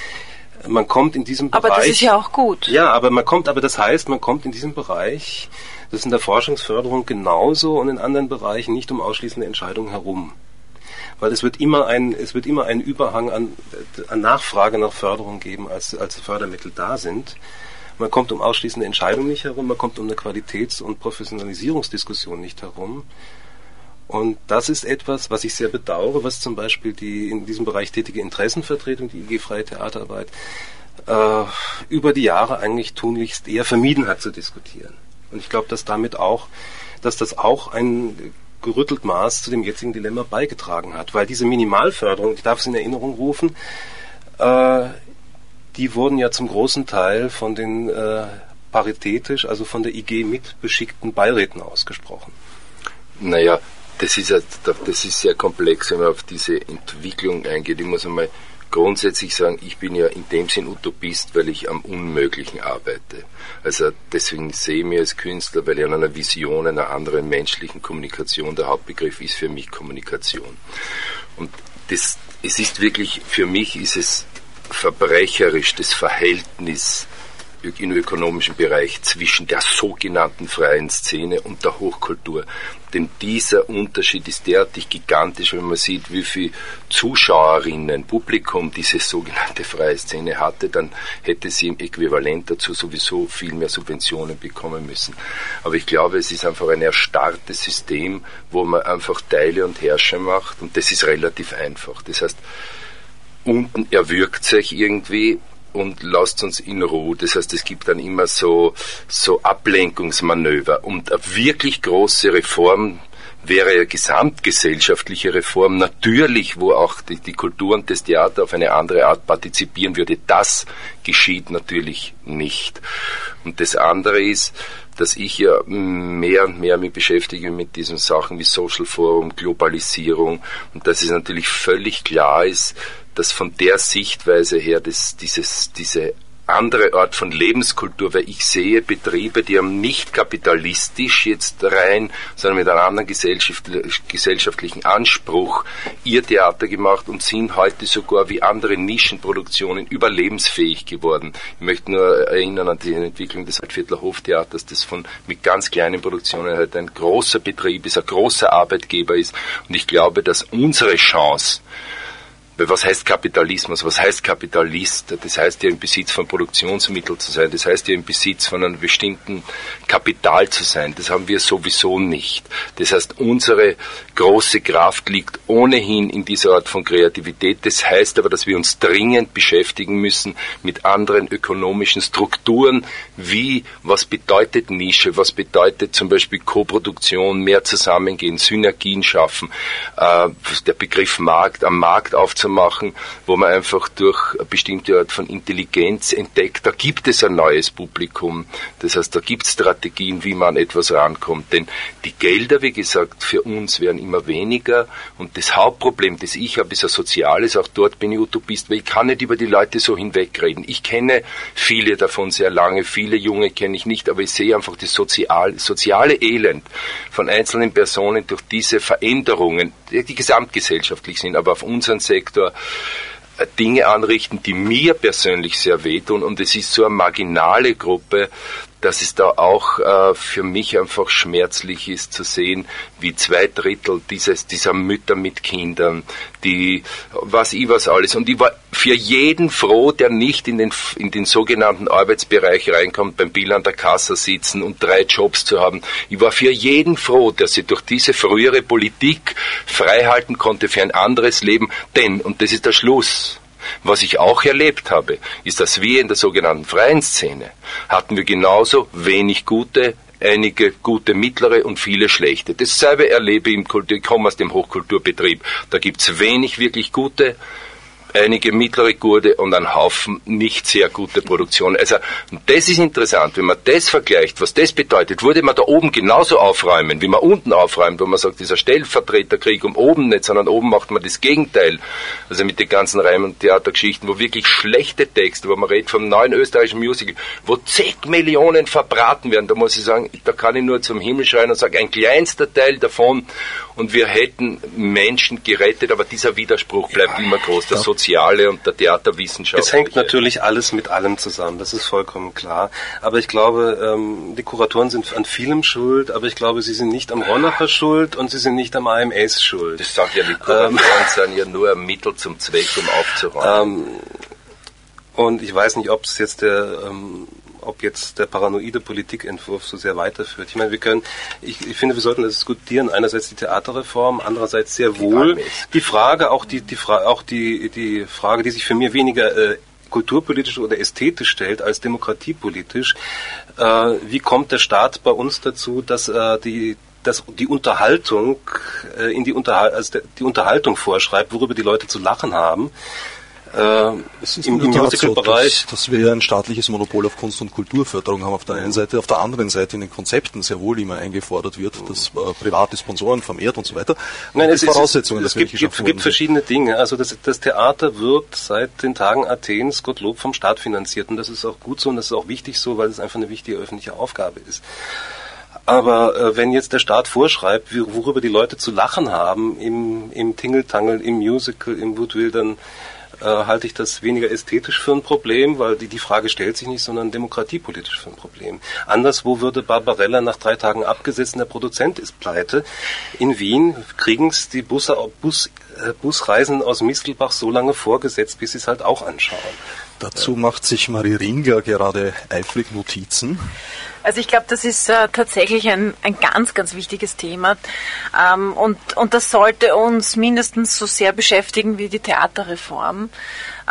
man kommt in diesem Aber Bereich. das ist ja auch gut. Ja, aber man kommt, aber das heißt, man kommt in diesem Bereich, das ist in der Forschungsförderung genauso und in anderen Bereichen nicht um ausschließende Entscheidungen herum. Weil es wird immer ein, es wird immer einen Überhang an, an Nachfrage nach Förderung geben, als, als Fördermittel da sind. Man kommt um ausschließende Entscheidungen nicht herum, man kommt um eine Qualitäts- und Professionalisierungsdiskussion nicht herum. Und das ist etwas, was ich sehr bedauere, was zum Beispiel die in diesem Bereich tätige Interessenvertretung, die IG Freie Theaterarbeit, äh, über die Jahre eigentlich tunlichst eher vermieden hat zu diskutieren. Und ich glaube, dass damit auch, dass das auch ein gerüttelt Maß zu dem jetzigen Dilemma beigetragen hat, weil diese Minimalförderung, ich darf es in Erinnerung rufen, äh, die wurden ja zum großen Teil von den äh, paritätisch, also von der IG mitbeschickten Beiräten ausgesprochen. Naja, das ist, ja, das ist sehr komplex, wenn man auf diese Entwicklung eingeht. Ich muss einmal grundsätzlich sagen, ich bin ja in dem Sinn Utopist, weil ich am Unmöglichen arbeite. Also deswegen sehe ich mich als Künstler, weil ich an einer Vision einer anderen menschlichen Kommunikation, der Hauptbegriff ist für mich Kommunikation. Und das, es ist wirklich, für mich ist es verbrecherisch, das Verhältnis im ökonomischen Bereich zwischen der sogenannten freien Szene und der Hochkultur. Denn dieser Unterschied ist derartig gigantisch, wenn man sieht, wie viel Zuschauerinnen, Publikum diese sogenannte freie Szene hatte, dann hätte sie im Äquivalent dazu sowieso viel mehr Subventionen bekommen müssen. Aber ich glaube, es ist einfach ein erstarrtes System, wo man einfach Teile und Herrscher macht und das ist relativ einfach. Das heißt, unten erwürgt sich irgendwie und lasst uns in Ruhe. Das heißt, es gibt dann immer so, so Ablenkungsmanöver. Und eine wirklich große Reform wäre eine gesamtgesellschaftliche Reform natürlich, wo auch die, die Kultur und das Theater auf eine andere Art partizipieren würde. Das geschieht natürlich nicht. Und das andere ist, dass ich ja mehr und mehr mich beschäftige mit diesen Sachen wie Social Forum, Globalisierung und dass es natürlich völlig klar ist, dass von der Sichtweise her das, dieses, diese andere Art von Lebenskultur, weil ich sehe Betriebe, die haben nicht kapitalistisch jetzt rein, sondern mit einem anderen gesellschaftlichen Anspruch ihr Theater gemacht und sind heute sogar wie andere Nischenproduktionen überlebensfähig geworden. Ich möchte nur erinnern an die Entwicklung des Altviertler Hoftheaters, das von mit ganz kleinen Produktionen halt ein großer Betrieb ist, ein großer Arbeitgeber ist. Und ich glaube, dass unsere Chance, was heißt Kapitalismus? Was heißt Kapitalist? Das heißt ja im Besitz von Produktionsmitteln zu sein. Das heißt ja im Besitz von einem bestimmten Kapital zu sein. Das haben wir sowieso nicht. Das heißt, unsere große Kraft liegt ohnehin in dieser Art von Kreativität. Das heißt aber, dass wir uns dringend beschäftigen müssen mit anderen ökonomischen Strukturen, wie was bedeutet Nische, was bedeutet zum Beispiel Koproduktion, mehr zusammengehen, Synergien schaffen, äh, der Begriff Markt, am Markt aufzunehmen machen, wo man einfach durch eine bestimmte Art von Intelligenz entdeckt, da gibt es ein neues Publikum. Das heißt, da gibt es Strategien, wie man an etwas rankommt. Denn die Gelder, wie gesagt, für uns werden immer weniger. Und das Hauptproblem, das ich habe, ist ein soziales. Auch dort bin ich Utopist, weil ich kann nicht über die Leute so hinwegreden. Ich kenne viele davon sehr lange, viele Junge kenne ich nicht, aber ich sehe einfach das sozial, soziale Elend von einzelnen Personen durch diese Veränderungen, die gesamtgesellschaftlich sind, aber auf unseren Sektor äh, Dinge anrichten, die mir persönlich sehr wehtun. Und es ist so eine marginale Gruppe, dass es da auch äh, für mich einfach schmerzlich ist zu sehen, wie zwei Drittel dieses, dieser Mütter mit Kindern, die, was ich was alles. Und ich war für jeden froh, der nicht in den, in den sogenannten Arbeitsbereich reinkommt, beim Bill an der Kasse sitzen und drei Jobs zu haben. Ich war für jeden froh, der sich durch diese frühere Politik freihalten konnte für ein anderes Leben. Denn, und das ist der Schluss, was ich auch erlebt habe, ist, dass wir in der sogenannten freien Szene hatten wir genauso wenig gute, einige gute mittlere und viele schlechte. Dasselbe erlebe ich im Kultur, ich komme aus dem Hochkulturbetrieb. Da gibt's wenig wirklich gute, einige mittlere Gurde und ein Haufen nicht sehr gute Produktionen. Also das ist interessant, wenn man das vergleicht, was das bedeutet, würde man da oben genauso aufräumen, wie man unten aufräumt, wo man sagt, dieser Stellvertreterkrieg um oben nicht, sondern oben macht man das Gegenteil. Also mit den ganzen Reim- und Theatergeschichten, wo wirklich schlechte Texte, wo man redet vom neuen österreichischen Musical, wo zig Millionen verbraten werden, da muss ich sagen, da kann ich nur zum Himmel schreien und sagen, ein kleinster Teil davon und wir hätten Menschen gerettet, aber dieser Widerspruch bleibt immer groß, der Soziale und der Theaterwissenschaft. Es hängt natürlich alles mit allem zusammen, das ist vollkommen klar. Aber ich glaube, ähm, die Kuratoren sind an vielem schuld, aber ich glaube, sie sind nicht am Ronacher schuld und sie sind nicht am AMS schuld. Das sagt ja die Kuratoren, ähm, sind ja nur ein Mittel zum Zweck, um aufzuräumen. Ähm, und ich weiß nicht, ob es jetzt der ähm, ob jetzt der paranoide Politikentwurf so sehr weiterführt. Ich meine, wir können, ich, ich finde, wir sollten das diskutieren. Einerseits die Theaterreform, andererseits sehr wohl die Frage, auch die, die Frage, auch die, die Frage, die sich für mich weniger äh, kulturpolitisch oder ästhetisch stellt als demokratiepolitisch. Äh, wie kommt der Staat bei uns dazu, dass äh, die dass die Unterhaltung äh, in die, Unterhal also die Unterhaltung vorschreibt, worüber die Leute zu lachen haben im, im Musical-Bereich. Dass, dass, wir ein staatliches Monopol auf Kunst- und Kulturförderung haben auf der einen Seite, auf der anderen Seite in den Konzepten sehr wohl immer eingefordert wird, dass äh, private Sponsoren vermehrt und so weiter. Nein, es, Voraussetzungen, es, es, gibt, gibt, gibt verschiedene Dinge. Also das, das Theater wird seit den Tagen Athens, Gottlob, vom Staat finanziert und das ist auch gut so und das ist auch wichtig so, weil es einfach eine wichtige öffentliche Aufgabe ist. Aber äh, wenn jetzt der Staat vorschreibt, worüber die Leute zu lachen haben im, im Tingeltangel, im Musical, im Woodville, dann äh, halte ich das weniger ästhetisch für ein Problem, weil die, die Frage stellt sich nicht, sondern demokratiepolitisch für ein Problem. Anderswo würde Barbarella nach drei Tagen abgesetzt und der Produzent ist pleite. In Wien kriegen es die Busse, Bus, äh, Busreisen aus Mistelbach so lange vorgesetzt, bis sie es halt auch anschauen. Dazu macht sich Marie Ringer gerade eifrig Notizen. Also ich glaube, das ist äh, tatsächlich ein, ein ganz, ganz wichtiges Thema. Ähm, und, und das sollte uns mindestens so sehr beschäftigen wie die Theaterreform.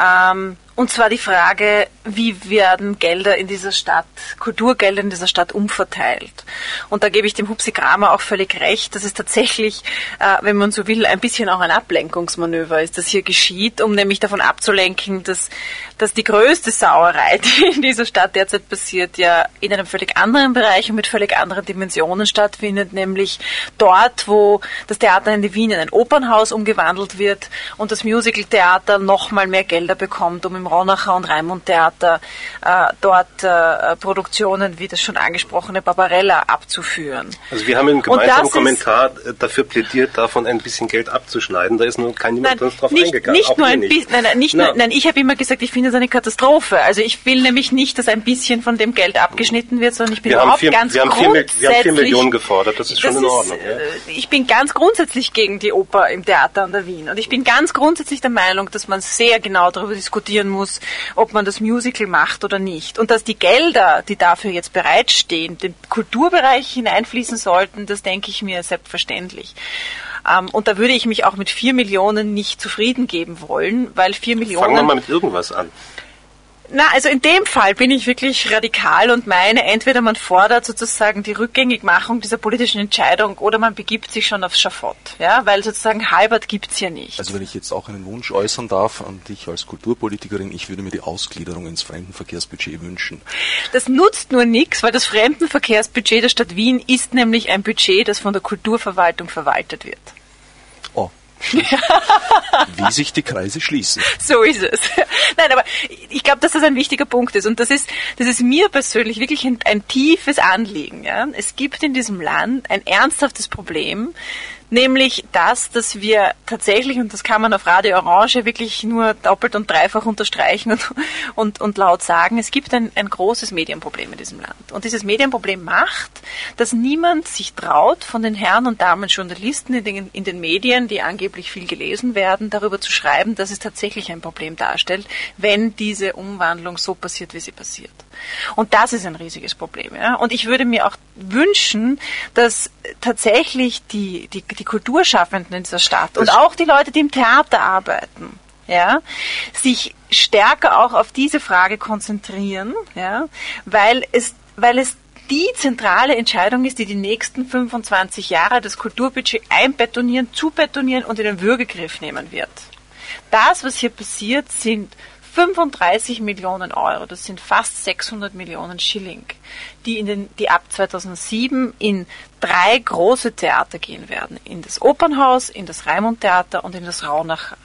Ähm, und zwar die Frage, wie werden Gelder in dieser Stadt, Kulturgelder in dieser Stadt umverteilt. Und da gebe ich dem Hupsi Kramer auch völlig recht, dass es tatsächlich, äh, wenn man so will, ein bisschen auch ein Ablenkungsmanöver ist, das hier geschieht, um nämlich davon abzulenken, dass, dass die größte Sauerei, die in dieser Stadt derzeit passiert, ja in einem völlig anderen Bereich und mit völlig anderen Dimensionen stattfindet, nämlich dort, wo das Theater in Wien in ein Opernhaus umgewandelt wird und das Musical-Theater nochmal mehr Gelder bekommt, um im Ronacher und Raimund Theater äh, dort äh, Produktionen wie das schon angesprochene Barbarella abzuführen. Also wir haben im gemeinsamen Kommentar dafür plädiert, davon ein bisschen Geld abzuschneiden. Da ist nur kein niemand nein, drauf nicht, eingegangen. Nicht nur ein bisschen, nein, nein, nicht no. nur, nein, ich habe immer gesagt, ich finde es eine Katastrophe. Also ich will nämlich nicht, dass ein bisschen von dem Geld abgeschnitten wird, sondern ich bin wir überhaupt vier, ganz wir haben, vier, wir haben vier Millionen gefordert, das ist schon in Ordnung. Ist, ja. Ich bin ganz grundsätzlich gegen die Oper im Theater an der Wien und ich bin ganz grundsätzlich der Meinung, dass man sehr genau darüber diskutieren muss, ob man das Musical macht oder nicht. Und dass die Gelder, die dafür jetzt bereitstehen, den Kulturbereich hineinfließen sollten, das denke ich mir selbstverständlich. Ähm, und da würde ich mich auch mit vier Millionen nicht zufrieden geben wollen, weil vier Millionen. Fangen wir mal mit irgendwas an. Na, also in dem Fall bin ich wirklich radikal und meine, entweder man fordert sozusagen die Rückgängigmachung dieser politischen Entscheidung oder man begibt sich schon aufs Schafott, ja, weil sozusagen halbert gibt's hier nicht. Also wenn ich jetzt auch einen Wunsch äußern darf an dich als Kulturpolitikerin, ich würde mir die Ausgliederung ins Fremdenverkehrsbudget wünschen. Das nutzt nur nichts, weil das Fremdenverkehrsbudget der Stadt Wien ist nämlich ein Budget, das von der Kulturverwaltung verwaltet wird. Wie sich die Kreise schließen. So ist es. Nein, aber ich glaube, dass das ein wichtiger Punkt ist. Und das ist, das ist mir persönlich wirklich ein, ein tiefes Anliegen. Ja? Es gibt in diesem Land ein ernsthaftes Problem, nämlich das, dass wir tatsächlich, und das kann man auf Radio Orange wirklich nur doppelt und dreifach unterstreichen und, und, und laut sagen, es gibt ein, ein großes Medienproblem in diesem Land. Und dieses Medienproblem macht, dass niemand sich traut, von den Herren und Damen Journalisten in den, in den Medien, die angeblich viel gelesen werden, darüber zu schreiben, dass es tatsächlich ein Problem darstellt, wenn diese Umwandlung so passiert, wie sie passiert. Und das ist ein riesiges Problem. Ja? Und ich würde mir auch wünschen, dass tatsächlich die, die, die Kulturschaffenden in dieser Stadt und auch die Leute, die im Theater arbeiten, ja, sich stärker auch auf diese Frage konzentrieren, ja, weil es, weil es die zentrale Entscheidung ist, die die nächsten 25 Jahre das Kulturbudget einbetonieren, zubetonieren und in den Würgegriff nehmen wird. Das, was hier passiert, sind 35 Millionen Euro, das sind fast 600 Millionen Schilling, die, in den, die ab 2007 in drei große Theater gehen werden. In das Opernhaus, in das Raimund Theater und in das Raunacher.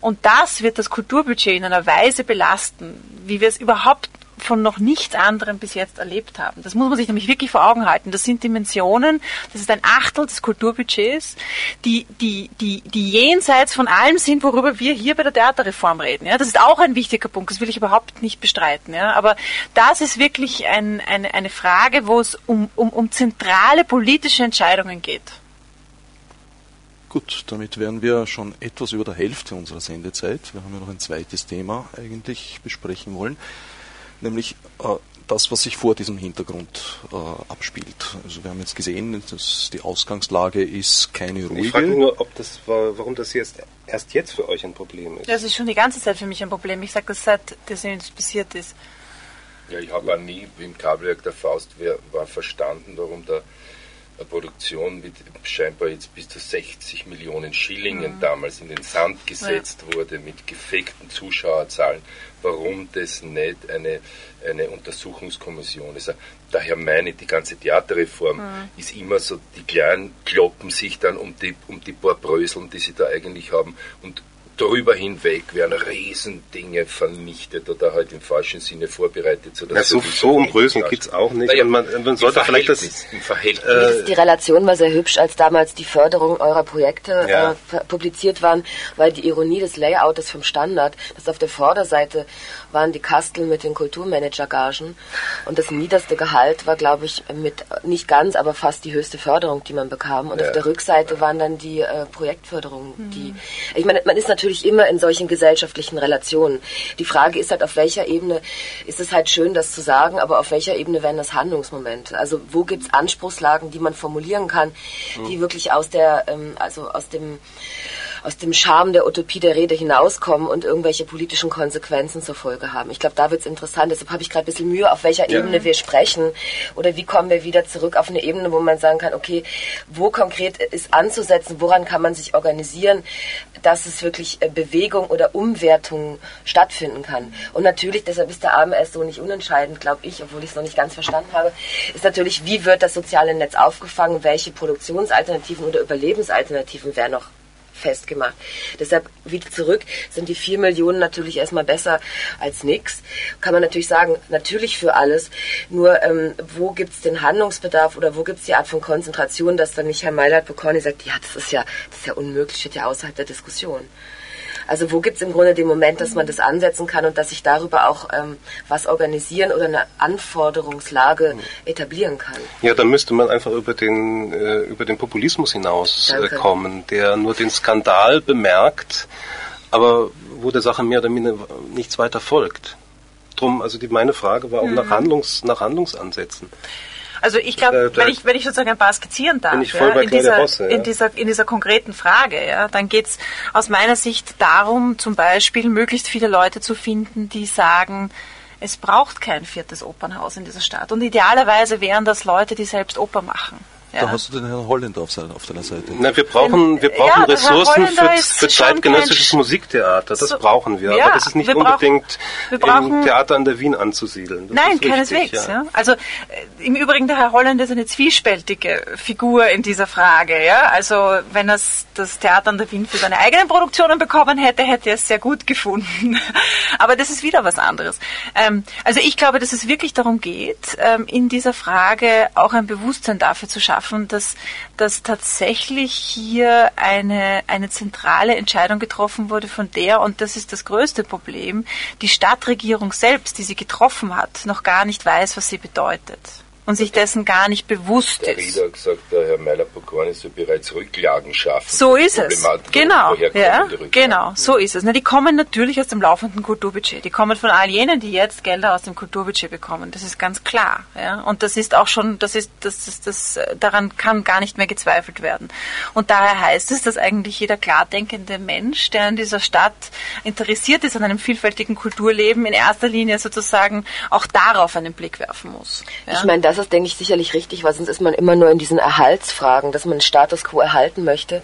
Und das wird das Kulturbudget in einer Weise belasten, wie wir es überhaupt von noch nichts anderem bis jetzt erlebt haben. Das muss man sich nämlich wirklich vor Augen halten. Das sind Dimensionen, das ist ein Achtel des Kulturbudgets, die, die, die, die jenseits von allem sind, worüber wir hier bei der Theaterreform reden. Ja, das ist auch ein wichtiger Punkt, das will ich überhaupt nicht bestreiten. Ja, aber das ist wirklich ein, eine, eine Frage, wo es um, um, um zentrale politische Entscheidungen geht. Gut, damit wären wir schon etwas über der Hälfte unserer Sendezeit. Wir haben ja noch ein zweites Thema eigentlich besprechen wollen nämlich äh, das, was sich vor diesem Hintergrund äh, abspielt. Also wir haben jetzt gesehen, dass die Ausgangslage ist keine ruhige. Ich frage nur, ob das war, warum das jetzt erst jetzt für euch ein Problem ist. Das ist schon die ganze Zeit für mich ein Problem. Ich sage das seit das passiert ist. Ja, ich habe auch nie im Kabelwerk der Faust war verstanden, warum da Produktion mit scheinbar jetzt bis zu 60 Millionen Schillingen mhm. damals in den Sand gesetzt ja. wurde, mit gefakten Zuschauerzahlen, warum das nicht eine, eine Untersuchungskommission ist. Daher meine ich, die ganze Theaterreform mhm. ist immer so, die Kleinen kloppen sich dann um die, um die paar Bröseln, die sie da eigentlich haben und drüber hinweg werden Riesendinge vernichtet oder halt im falschen Sinne vorbereitet. So, ja, so, so um Größen geht es auch nicht. Naja, man, man sollte vielleicht das... Im Verhältnis. Äh, die Relation war sehr hübsch, als damals die Förderung eurer Projekte ja. äh, publiziert waren, weil die Ironie des Layouts vom Standard, das auf der Vorderseite waren die Kasteln mit den Kulturmanager-Gagen und das niederste Gehalt war, glaube ich, mit nicht ganz, aber fast die höchste Förderung, die man bekam. Und ja. auf der Rückseite waren dann die äh, Projektförderungen, mhm. die... Ich meine, man ist natürlich immer in solchen gesellschaftlichen Relationen. Die Frage ist halt, auf welcher Ebene ist es halt schön, das zu sagen, aber auf welcher Ebene werden das Handlungsmomente? Also wo gibt es Anspruchslagen, die man formulieren kann, die mhm. wirklich aus der, ähm, also aus dem aus dem Charme der Utopie der Rede hinauskommen und irgendwelche politischen Konsequenzen zur Folge haben. Ich glaube, da wird es interessant. Deshalb habe ich gerade ein bisschen Mühe, auf welcher ja. Ebene wir sprechen oder wie kommen wir wieder zurück auf eine Ebene, wo man sagen kann, okay, wo konkret ist anzusetzen, woran kann man sich organisieren, dass es wirklich äh, Bewegung oder Umwertung stattfinden kann. Und natürlich, deshalb ist der AMS so nicht unentscheidend, glaube ich, obwohl ich es noch nicht ganz verstanden habe, ist natürlich, wie wird das soziale Netz aufgefangen, welche Produktionsalternativen oder Überlebensalternativen werden noch festgemacht. Deshalb wieder zurück sind die vier Millionen natürlich erstmal besser als nichts. Kann man natürlich sagen, natürlich für alles. Nur ähm, wo gibt es den Handlungsbedarf oder wo gibt es die Art von Konzentration, dass dann nicht Herr Meilert Bocconi sagt, ja, das ist ja, das ist ja unmöglich, steht ja außerhalb der Diskussion. Also wo gibt es im Grunde den Moment, dass man das ansetzen kann und dass sich darüber auch ähm, was organisieren oder eine Anforderungslage etablieren kann? Ja, dann müsste man einfach über den, äh, über den Populismus hinauskommen, äh, der nur den Skandal bemerkt, aber wo der Sache mehr oder minder nichts weiter folgt. Drum, also die, meine Frage war auch mhm. nach, Handlungs, nach Handlungsansätzen. Also ich glaube, wenn ich, wenn ich sozusagen ein paar skizzieren darf, ja, in, dieser, Bosse, ja. in, dieser, in dieser konkreten Frage, ja, dann geht es aus meiner Sicht darum, zum Beispiel möglichst viele Leute zu finden, die sagen, es braucht kein viertes Opernhaus in dieser Stadt. Und idealerweise wären das Leute, die selbst Oper machen. Ja. Da hast du den Herrn Holländer auf, seiner, auf deiner Seite. Na, wir brauchen, wir brauchen ja, Ressourcen für, für zeitgenössisches Musiktheater. Das so, brauchen wir. Ja, aber das ist nicht unbedingt brauchen, im Theater an der Wien anzusiedeln. Das nein, keineswegs. Ja. Also äh, im Übrigen, der Herr Holländer ist eine zwiespältige Figur in dieser Frage. Ja? Also wenn er das Theater an der Wien für seine eigenen Produktionen bekommen hätte, hätte er es sehr gut gefunden. aber das ist wieder was anderes. Ähm, also ich glaube, dass es wirklich darum geht, ähm, in dieser Frage auch ein Bewusstsein dafür zu schaffen, schaffen, dass, dass tatsächlich hier eine, eine zentrale Entscheidung getroffen wurde, von der, und das ist das größte Problem, die Stadtregierung selbst, die sie getroffen hat, noch gar nicht weiß, was sie bedeutet und sich dessen gar nicht bewusst der ist. Der hat gesagt, der Herr Meiler-Pokorni soll bereits Rücklagen schaffen. So ist es. Genau, ja, genau, so ist es. Na, die kommen natürlich aus dem laufenden Kulturbudget. Die kommen von all jenen, die jetzt Gelder aus dem Kulturbudget bekommen. Das ist ganz klar. Ja? Und das ist auch schon, das ist, das, das, das, daran kann gar nicht mehr gezweifelt werden. Und daher heißt es, dass eigentlich jeder klar denkende Mensch, der in dieser Stadt interessiert ist an einem vielfältigen Kulturleben, in erster Linie sozusagen auch darauf einen Blick werfen muss. Ja? Ich meine, das ist, denke ich, sicherlich richtig, weil sonst ist man immer nur in diesen Erhaltsfragen, dass man Status quo erhalten möchte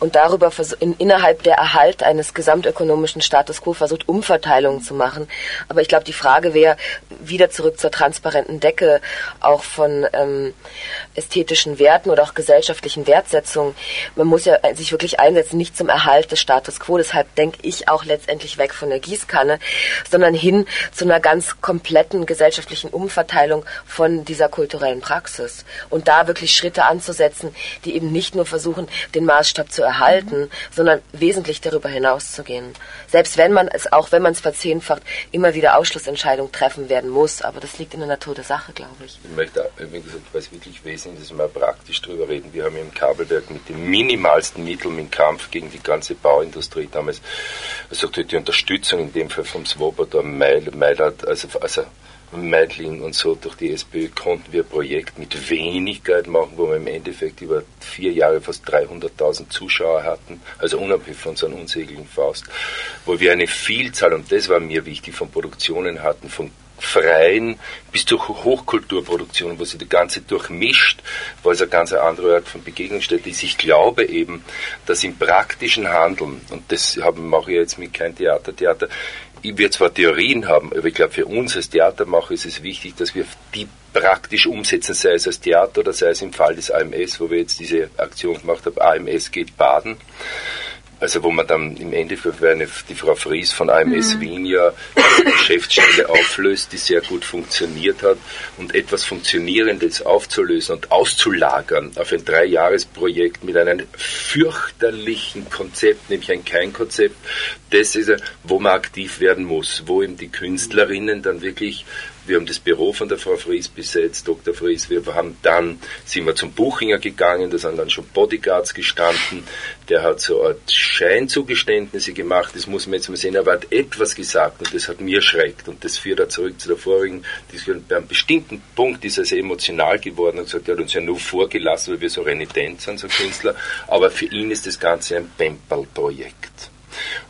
und darüber in, innerhalb der Erhalt eines gesamtökonomischen Status quo versucht, Umverteilungen zu machen. Aber ich glaube, die Frage wäre wieder zurück zur transparenten Decke, auch von ähm, ästhetischen Werten oder auch gesellschaftlichen Wertsetzungen. Man muss ja sich wirklich einsetzen, nicht zum Erhalt des Status quo. Deshalb denke ich auch letztendlich weg von der Gießkanne, sondern hin zu einer ganz kompletten gesellschaftlichen Umverteilung von dieser kulturellen Praxis und da wirklich Schritte anzusetzen, die eben nicht nur versuchen, den Maßstab zu erhalten, mhm. sondern wesentlich darüber hinaus zu gehen. Selbst wenn man es, auch wenn man es verzehnfacht, immer wieder Ausschlussentscheidungen treffen werden muss, aber das liegt in der Natur der Sache, glaube ich. Ich möchte, wie gesagt, was wirklich wesentlich ist, mal praktisch drüber reden. Wir haben im Kabelwerk mit den minimalsten Mitteln im Kampf gegen die ganze Bauindustrie damals, also die Unterstützung in dem Fall vom Swoboda Meilert, also, also Meidling und so durch die SPÖ konnten wir ein Projekt mit wenig Geld machen, wo wir im Endeffekt über vier Jahre fast 300.000 Zuschauer hatten, also unabhängig von einer unsäglichen Faust, wo wir eine Vielzahl, und das war mir wichtig, von Produktionen hatten, von freien bis zur Hochkulturproduktion, wo sie die ganze durchmischt, wo es eine ganz andere Art von Begegnungsstätte ist. Ich glaube eben, dass im praktischen Handeln, und das mache ich jetzt mit kein Theater, Theater, wir zwar Theorien haben, aber ich glaube, für uns als Theatermacher ist es wichtig, dass wir die praktisch umsetzen, sei es als Theater oder sei es im Fall des AMS, wo wir jetzt diese Aktion gemacht haben, AMS geht baden. Also wo man dann im Endeffekt eine, die Frau Fries von AMS mhm. Wien ja eine Geschäftsstelle auflöst, die sehr gut funktioniert hat und etwas Funktionierendes aufzulösen und auszulagern auf ein Dreijahresprojekt mit einem fürchterlichen Konzept, nämlich ein Kein-Konzept, das ist, wo man aktiv werden muss, wo eben die Künstlerinnen dann wirklich Wir haben das Büro von der Frau Fries besetzt, Dr. Fries. Wir haben dann, sind wir zum Buchinger gegangen, da sind dann schon Bodyguards gestanden. Der hat so Art Scheinzugeständnisse gemacht. Das muss man jetzt mal sehen. Er hat etwas gesagt und das hat mir schreckt. Und das führt er zurück zu der vorigen Diskussion. Bei einem bestimmten Punkt ist er sehr emotional geworden und gesagt, er hat uns ja nur vorgelassen, weil wir so renitent sind, so Künstler. Aber für ihn ist das Ganze ein Pempel-Projekt.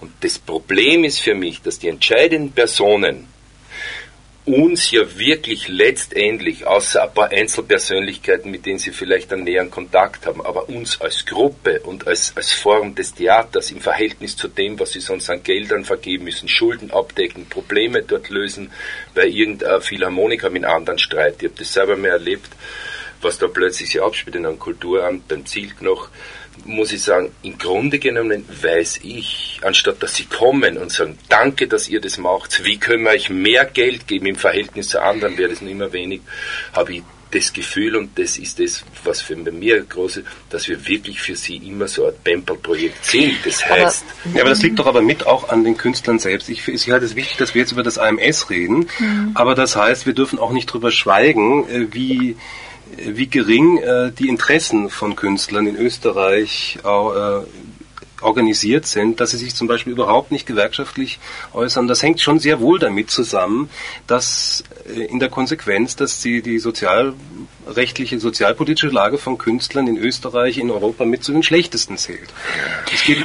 Und das Problem ist für mich, dass die entscheidenden Personen uns ja wirklich letztendlich, außer ein paar Einzelpersönlichkeiten, mit denen sie vielleicht einen näheren Kontakt haben, aber uns als Gruppe und als, als Form des Theaters im Verhältnis zu dem, was sie sonst an Geldern vergeben müssen, Schulden abdecken, Probleme dort lösen, bei irgendeiner Philharmoniker mit anderen Streit. Ich habe das selber mehr erlebt, was da plötzlich sich abspielt in einem Kulturamt, beim Zielk noch muss ich sagen, im Grunde genommen weiß ich, anstatt dass sie kommen und sagen, danke, dass ihr das macht, wie können wir euch mehr Geld geben im Verhältnis zu anderen, wäre das nicht mehr wenig, habe ich das Gefühl, und das ist das, was für mir große, dass wir wirklich für sie immer so ein Pempel-Projekt sind. Das heißt. Aber, ja, aber das liegt doch aber mit auch an den Künstlern selbst. Ich, ich halte es wichtig, dass wir jetzt über das AMS reden, mhm. aber das heißt, wir dürfen auch nicht drüber schweigen, äh, wie, wie gering äh, die Interessen von Künstlern in Österreich äh, organisiert sind, dass sie sich zum Beispiel überhaupt nicht gewerkschaftlich äußern. Das hängt schon sehr wohl damit zusammen, dass äh, in der Konsequenz, dass sie die sozialrechtliche, sozialpolitische Lage von Künstlern in Österreich, in Europa mit zu den schlechtesten zählt.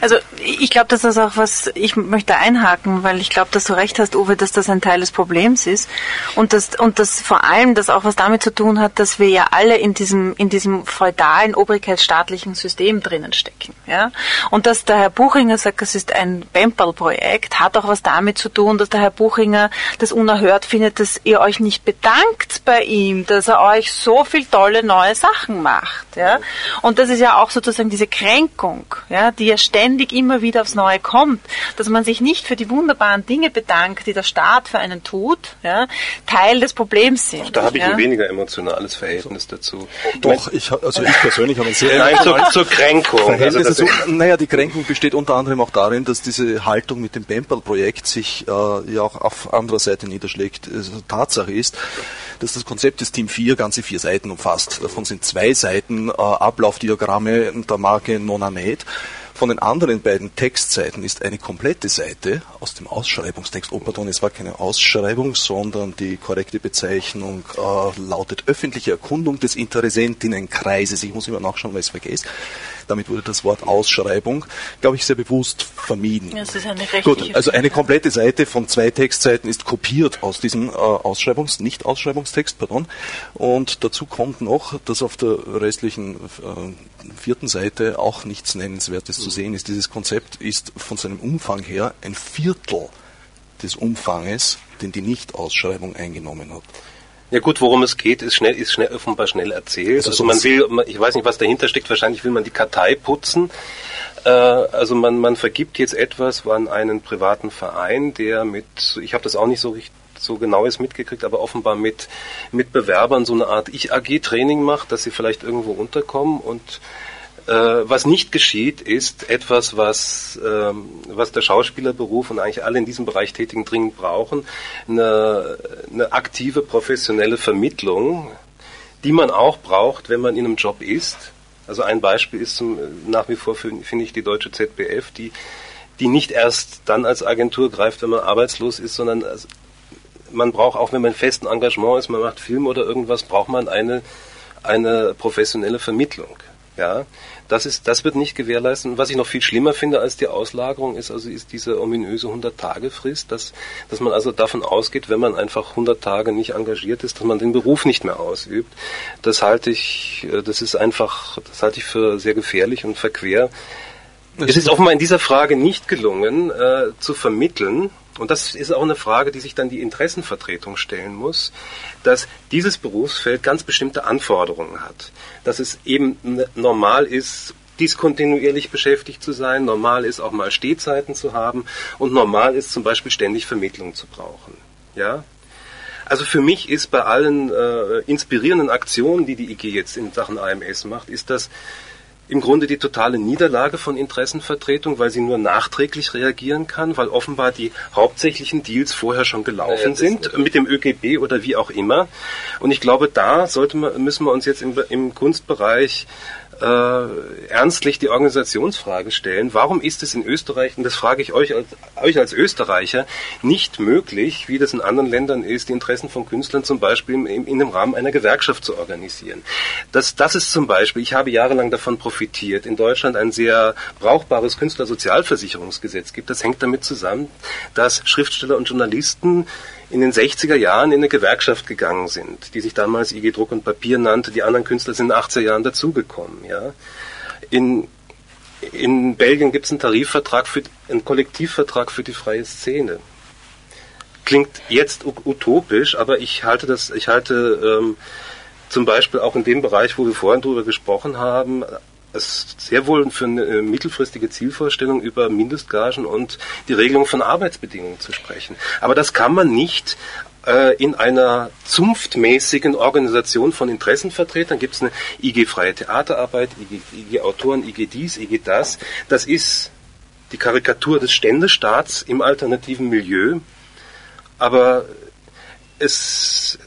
Also ich glaube, dass das auch was, ich möchte einhaken, weil ich glaube, dass du recht hast, Uwe, dass das ein Teil des Problems ist und dass und das vor allem das auch was damit zu tun hat, dass wir ja alle in diesem in diesem feudalen obrigkeitsstaatlichen System drinnen stecken, ja und dass der Herr Buchinger sagt, es ist ein Bempel-Projekt, hat auch was damit zu tun, dass der Herr Buchinger das unerhört findet, dass ihr euch nicht bedankt bei ihm, dass er euch so viel tolle neue Sachen macht. Ja? Und das ist ja auch sozusagen diese Kränkung, ja, die ja ständig immer wieder aufs Neue kommt, dass man sich nicht für die wunderbaren Dinge bedankt, die der Staat für einen tut, ja, Teil des Problems sind. Auch da habe ich ja? ein weniger emotionales Verhältnis dazu. Doch, ich, also ich persönlich habe ein sehr Nein, zur, zur Kränkung. Verhältnis also, dazu, naja, die Kränkung besteht unter anderem auch darin, dass diese Haltung mit dem Bempel-Projekt sich äh, ja auch auf anderer Seite niederschlägt. Also Tatsache ist, dass das Konzept des Team 4 ganze vier Seiten umfasst. Davon sind zwei Seiten äh, Ablaufdiagramme der Marke Nonamed. Von den anderen beiden Textseiten ist eine komplette Seite aus dem Ausschreibungstext. Oh, pardon, es war keine Ausschreibung, sondern die korrekte Bezeichnung äh, lautet öffentliche Erkundung des Interessentinnenkreises. Ich muss immer nachschauen, weil ich es vergesse. Damit wurde das Wort Ausschreibung, glaube ich, sehr bewusst vermieden. Das ist eine Gut, also eine komplette Seite von zwei Textseiten ist kopiert aus diesem äh, Ausschreibungs-, nicht Ausschreibungstext, pardon. Und dazu kommt noch, dass auf der restlichen äh, vierten Seite auch nichts Nennenswertes zu sehen ist. Dieses Konzept ist von seinem Umfang her ein Viertel des Umfanges, den die Nicht-Ausschreibung eingenommen hat. Ja gut, worum es geht, ist schnell, ist schnell offenbar schnell erzählt. Also, also man will, ich weiß nicht, was dahinter steckt. Wahrscheinlich will man die Kartei putzen. Äh, also man, man vergibt jetzt etwas an einen privaten Verein, der mit, ich habe das auch nicht so richtig so genau ist mitgekriegt, aber offenbar mit, mit Bewerbern so eine Art Ich-AG-Training macht, dass sie vielleicht irgendwo unterkommen und was nicht geschieht, ist etwas, was, ähm, was der Schauspielerberuf und eigentlich alle in diesem Bereich Tätigen dringend brauchen, eine, eine aktive professionelle Vermittlung, die man auch braucht, wenn man in einem Job ist. Also ein Beispiel ist zum, nach wie vor, finde ich, die deutsche ZBF, die, die nicht erst dann als Agentur greift, wenn man arbeitslos ist, sondern man braucht, auch wenn man festen Engagement ist, man macht Film oder irgendwas, braucht man eine, eine professionelle Vermittlung. Ja, das ist, das wird nicht gewährleisten. Was ich noch viel schlimmer finde als die Auslagerung ist, also ist diese ominöse 100-Tage-Frist, dass, dass man also davon ausgeht, wenn man einfach 100 Tage nicht engagiert ist, dass man den Beruf nicht mehr ausübt. Das halte ich, äh, das ist einfach, das halte ich für sehr gefährlich und verquer. Es ist offenbar in dieser Frage nicht gelungen, äh, zu vermitteln, und das ist auch eine Frage, die sich dann die Interessenvertretung stellen muss, dass dieses Berufsfeld ganz bestimmte Anforderungen hat. Dass es eben normal ist, diskontinuierlich beschäftigt zu sein, normal ist auch mal Stehzeiten zu haben und normal ist zum Beispiel ständig Vermittlung zu brauchen. Ja? Also für mich ist bei allen äh, inspirierenden Aktionen, die die IG jetzt in Sachen AMS macht, ist das im Grunde die totale Niederlage von Interessenvertretung, weil sie nur nachträglich reagieren kann, weil offenbar die hauptsächlichen Deals vorher schon gelaufen ja, sind, mit dem ÖGB oder wie auch immer. Und ich glaube, da sollte man, müssen wir uns jetzt im, im Kunstbereich äh, ernstlich die Organisationsfrage stellen. Warum ist es in Österreich, und das frage ich euch als, euch als Österreicher, nicht möglich, wie das in anderen Ländern ist, die Interessen von Künstlern zum Beispiel in, in dem Rahmen einer Gewerkschaft zu organisieren? Das, das ist zum Beispiel, ich habe jahrelang davon profitiert, in Deutschland ein sehr brauchbares Künstlersozialversicherungsgesetz gibt. Das hängt damit zusammen, dass Schriftsteller und Journalisten in den 60er Jahren in eine Gewerkschaft gegangen sind, die sich damals IG Druck und Papier nannte. Die anderen Künstler sind in den 80er Jahren dazugekommen. Ja. In, in Belgien gibt es einen Tarifvertrag, für, einen Kollektivvertrag für die freie Szene. Klingt jetzt utopisch, aber ich halte das, ich halte ähm, zum Beispiel auch in dem Bereich, wo wir vorhin drüber gesprochen haben, es sehr wohl für eine äh, mittelfristige Zielvorstellung über Mindestgagen und die Regelung von Arbeitsbedingungen zu sprechen. Aber das kann man nicht äh, in einer zunftmäßigen Organisation von Interessenvertretern gibt es eine IG Freie Theaterarbeit, IG, IG Autoren, IG dies, IG das. Das ist die Karikatur des Ständestaats im alternativen Milieu. Aber es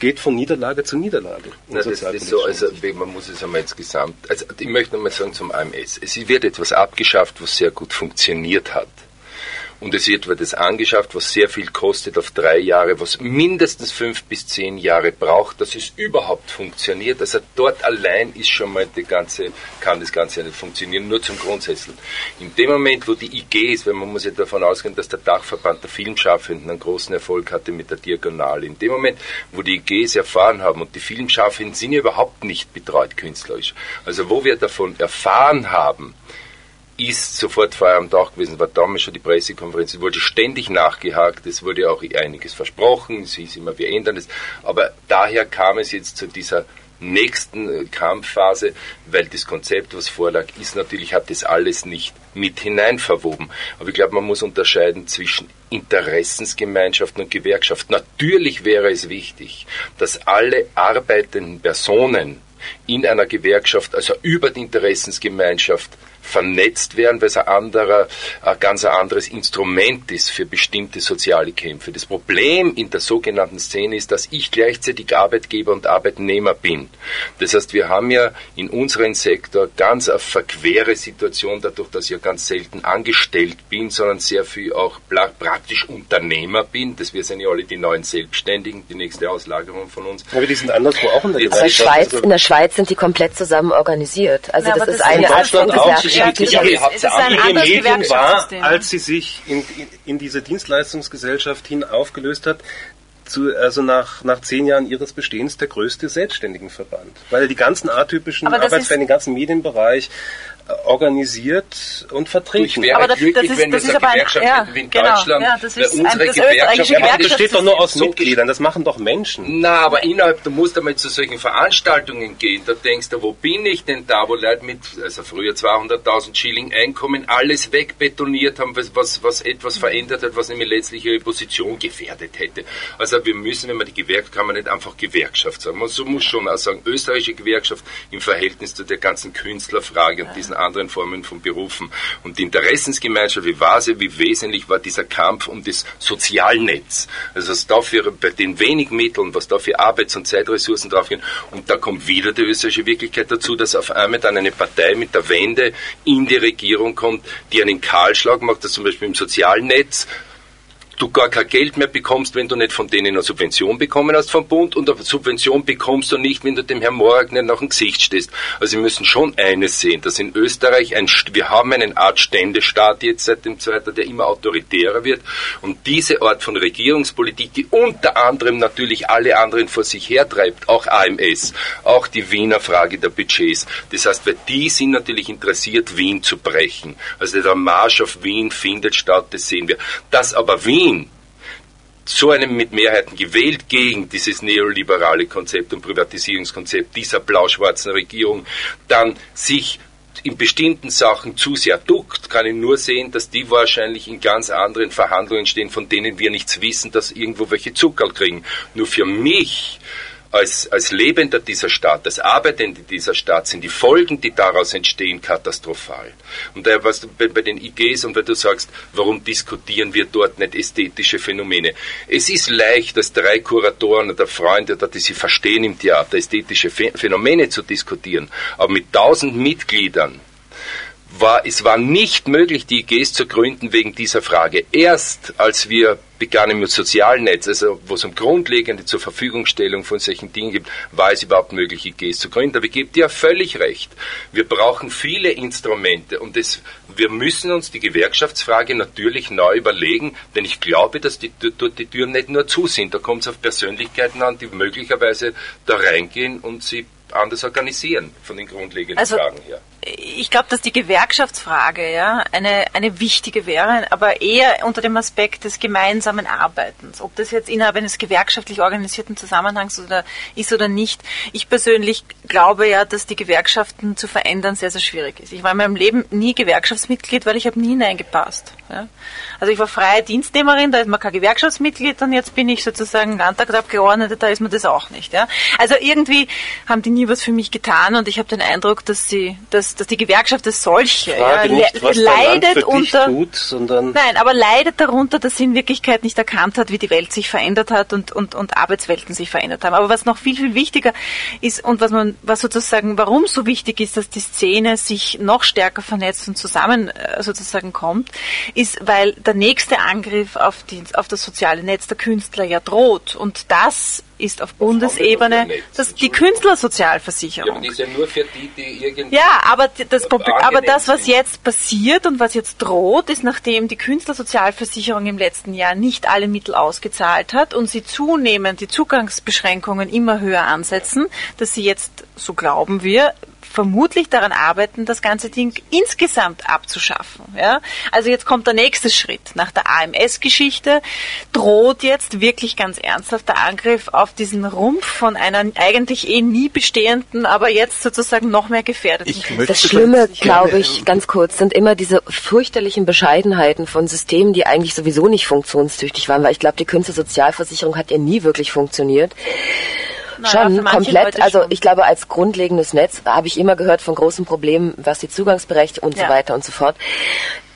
geht von Niederlage zu Niederlage. Na, das ist so, also man muss es einmal insgesamt, also ich möchte nochmal sagen zum AMS, es wird etwas abgeschafft, was sehr gut funktioniert hat und es wird das angeschafft, was sehr viel kostet auf drei Jahre, was mindestens fünf bis zehn Jahre braucht, dass es überhaupt funktioniert. Also dort allein ist schon mal die ganze, kann das Ganze nicht funktionieren, nur zum Grundsätzen. In dem Moment, wo die IG ist, weil man muss ja davon ausgehen, dass der Dachverband der Filmschaffenden einen großen Erfolg hatte mit der Diagonale, in dem Moment, wo die IGs erfahren haben und die Filmschaffenden sind ja überhaupt nicht betreut künstlerisch, also wo wir davon erfahren haben, ist sofort Feuer am Dach gewesen, war damals schon die Pressekonferenz, es wurde ständig nachgehakt, es wurde auch einiges versprochen, es hieß immer, wir ändern es, aber daher kam es jetzt zu dieser nächsten äh, Kampfphase, weil das Konzept, was vorlag, ist natürlich, hat das alles nicht mit hinein verwoben. Aber ich glaube, man muss unterscheiden zwischen Interessensgemeinschaften und Gewerkschaften. Natürlich wäre es wichtig, dass alle arbeitenden Personen in einer Gewerkschaft, also über die Interessensgemeinschaft, vernetzt werden, weil es ein, anderer, ein ganz anderes Instrument ist für bestimmte soziale Kämpfe. Das Problem in der sogenannten Szene ist, dass ich gleichzeitig Arbeitgeber und Arbeitnehmer bin. Das heißt, wir haben ja in unserem Sektor ganz eine verquere Situation, dadurch, dass ich ja ganz selten angestellt bin, sondern sehr viel auch praktisch Unternehmer bin. Das wir sind ja alle die neuen Selbstständigen, die nächste Auslagerung von uns. Aber die sind anderswo auch in der Schweiz, in der Schweiz sind die komplett zusammen organisiert. Also ja, das, das ist eine Art von Gewerkschaft unterschiedliche es ist ein anderes Medium war, als sie sich in, in, in diese Dienstleistungsgesellschaft hin aufgelöst hat, zu, also nach, nach zehn Jahren ihres Bestehens der größte Selbstständigenverband. Weil die ganzen atypischen Arbeitsfälle, den ganzen Medienbereich organisiert und vertreten. Ich wäre aber das, glücklich, das ist, wenn das, das ist aber Gewerkschaft ja, wie in genau, Deutschland, ja, das ist unsere ein, Gewerkschaft, ja, das besteht doch nur aus so Mitgliedern, das machen doch Menschen. Na, aber innerhalb, du musst einmal zu solchen Veranstaltungen gehen, da denkst du, wo bin ich denn da, wo Leute mit, also früher 200.000 Schilling Einkommen alles wegbetoniert haben, was, was, was etwas verändert hat, was nämlich letztlich ihre Position gefährdet hätte. Also wir müssen, wenn man die Gewerkschaft, kann man nicht einfach Gewerkschaft sagen, man so muss schon auch sagen, österreichische Gewerkschaft im Verhältnis zu der ganzen Künstlerfrage und diesen anderen Formen von Berufen. Und die Interessensgemeinschaft, wie war sie, wie wesentlich war dieser Kampf um das Sozialnetz. Also was dafür bei den wenigen Mitteln, was da für Arbeits- und Zeitressourcen draufgehen. Und da kommt wieder die österreichische Wirklichkeit dazu, dass auf einmal dann eine Partei mit der Wende in die Regierung kommt, die einen Kahlschlag macht, das zum Beispiel im Sozialnetz du gar kein Geld mehr bekommst, wenn du nicht von denen eine Subvention bekommen hast vom Bund und eine Subvention bekommst du nicht, wenn du dem Herrn Morag nicht nach dem Gesicht stehst. Also wir müssen schon eines sehen, dass in Österreich ein, wir haben eine Art Ständestaat jetzt seit dem Zweiten, der immer autoritärer wird und diese Art von Regierungspolitik, die unter anderem natürlich alle anderen vor sich hertreibt, auch AMS, auch die Wiener Frage der Budgets. Das heißt, weil die sind natürlich interessiert, Wien zu brechen. Also der Marsch auf Wien findet statt, das sehen wir. Dass aber Wien so einem mit Mehrheiten gewählt gegen dieses neoliberale Konzept und Privatisierungskonzept dieser blau-schwarzen Regierung, dann sich in bestimmten Sachen zu sehr duckt, kann ich nur sehen, dass die wahrscheinlich in ganz anderen Verhandlungen stehen, von denen wir nichts wissen, dass irgendwo welche Zuckerl kriegen. Nur für mich als, als Lebender dieser Stadt, als Arbeitende dieser Stadt sind die Folgen, die daraus entstehen, katastrophal. Und daher, was du bei, bei den IGs und wenn du sagst, warum diskutieren wir dort nicht ästhetische Phänomene? Es ist leicht, dass drei Kuratoren oder Freunde, oder die sie verstehen im Theater, ästhetische Phänomene zu diskutieren. Aber mit tausend Mitgliedern, war, es war nicht möglich, die IGs zu gründen wegen dieser Frage. Erst als wir begannen mit sozialen Netz, also wo es um grundlegende zur Verfügungstellung von solchen Dingen gibt, war es überhaupt möglich, IGs zu gründen. Aber ich gebe dir völlig recht. Wir brauchen viele Instrumente und das, wir müssen uns die Gewerkschaftsfrage natürlich neu überlegen, denn ich glaube, dass die, dort die Türen nicht nur zu sind. Da kommt es auf Persönlichkeiten an, die möglicherweise da reingehen und sie anders organisieren von den grundlegenden also, Fragen her ich glaube, dass die Gewerkschaftsfrage ja eine, eine wichtige wäre, aber eher unter dem Aspekt des gemeinsamen Arbeitens. Ob das jetzt innerhalb eines gewerkschaftlich organisierten Zusammenhangs oder ist oder nicht. Ich persönlich glaube ja, dass die Gewerkschaften zu verändern sehr, sehr schwierig ist. Ich war in meinem Leben nie Gewerkschaftsmitglied, weil ich habe nie hineingepasst. Ja. Also ich war freie Dienstnehmerin, da ist man kein Gewerkschaftsmitglied und jetzt bin ich sozusagen Landtagsabgeordnete, da ist man das auch nicht. Ja. Also irgendwie haben die nie was für mich getan und ich habe den Eindruck, dass sie, dass dass, die Gewerkschaft als solche ja, nicht, leidet unter tut, nein, aber leidet darunter, dass sie in Wirklichkeit nicht erkannt hat, wie die Welt sich verändert hat und, und, und Arbeitswelten sich verändert haben. Aber was noch viel viel wichtiger ist und was man was sozusagen warum so wichtig ist, dass die Szene sich noch stärker vernetzt und zusammen äh, sozusagen kommt, ist, weil der nächste Angriff auf, die, auf das soziale Netz der Künstler ja droht und das ist auf Bundesebene das, die Künstlersozialversicherung. Ja, aber ja die, die. Ja, das, aber das, was jetzt passiert und was jetzt droht, ist, nachdem die Künstlersozialversicherung im letzten Jahr nicht alle Mittel ausgezahlt hat und sie zunehmend die Zugangsbeschränkungen immer höher ansetzen, dass sie jetzt, so glauben wir, vermutlich daran arbeiten, das ganze Ding insgesamt abzuschaffen. Ja? Also jetzt kommt der nächste Schritt. Nach der AMS-Geschichte droht jetzt wirklich ganz ernsthaft der Angriff auf diesen Rumpf von einer eigentlich eh nie bestehenden, aber jetzt sozusagen noch mehr gefährdeten. das Schlimme, glaube ich, ganz kurz, sind immer diese fürchterlichen Bescheidenheiten von Systemen, die eigentlich sowieso nicht funktionstüchtig waren, weil ich glaube, die Künstlersozialversicherung hat ja nie wirklich funktioniert. Schon komplett. Also ich glaube, als grundlegendes Netz habe ich immer gehört von großen Problemen, was die Zugangsberechtigung und ja. so weiter und so fort.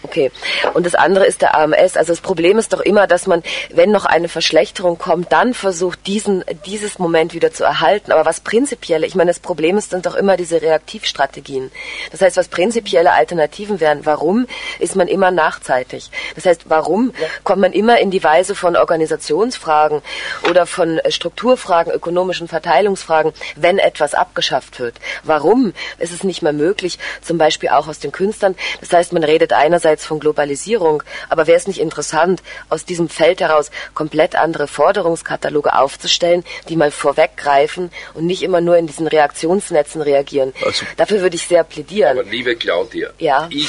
Okay. Und das andere ist der AMS. Also das Problem ist doch immer, dass man, wenn noch eine Verschlechterung kommt, dann versucht, diesen, dieses Moment wieder zu erhalten. Aber was prinzipielle, ich meine, das Problem ist, sind doch immer diese Reaktivstrategien. Das heißt, was prinzipielle Alternativen wären, warum ist man immer nachzeitig? Das heißt, warum kommt man immer in die Weise von Organisationsfragen oder von Strukturfragen, ökonomischen Verteilungsfragen, wenn etwas abgeschafft wird? Warum ist es nicht mehr möglich, zum Beispiel auch aus den Künstlern? Das heißt, man redet einerseits jenseits von Globalisierung. Aber wäre es nicht interessant, aus diesem Feld heraus komplett andere Forderungskataloge aufzustellen, die mal vorweggreifen und nicht immer nur in diesen Reaktionsnetzen reagieren? Also, Dafür würde ich sehr plädieren. Aber liebe Claudia, ja. ich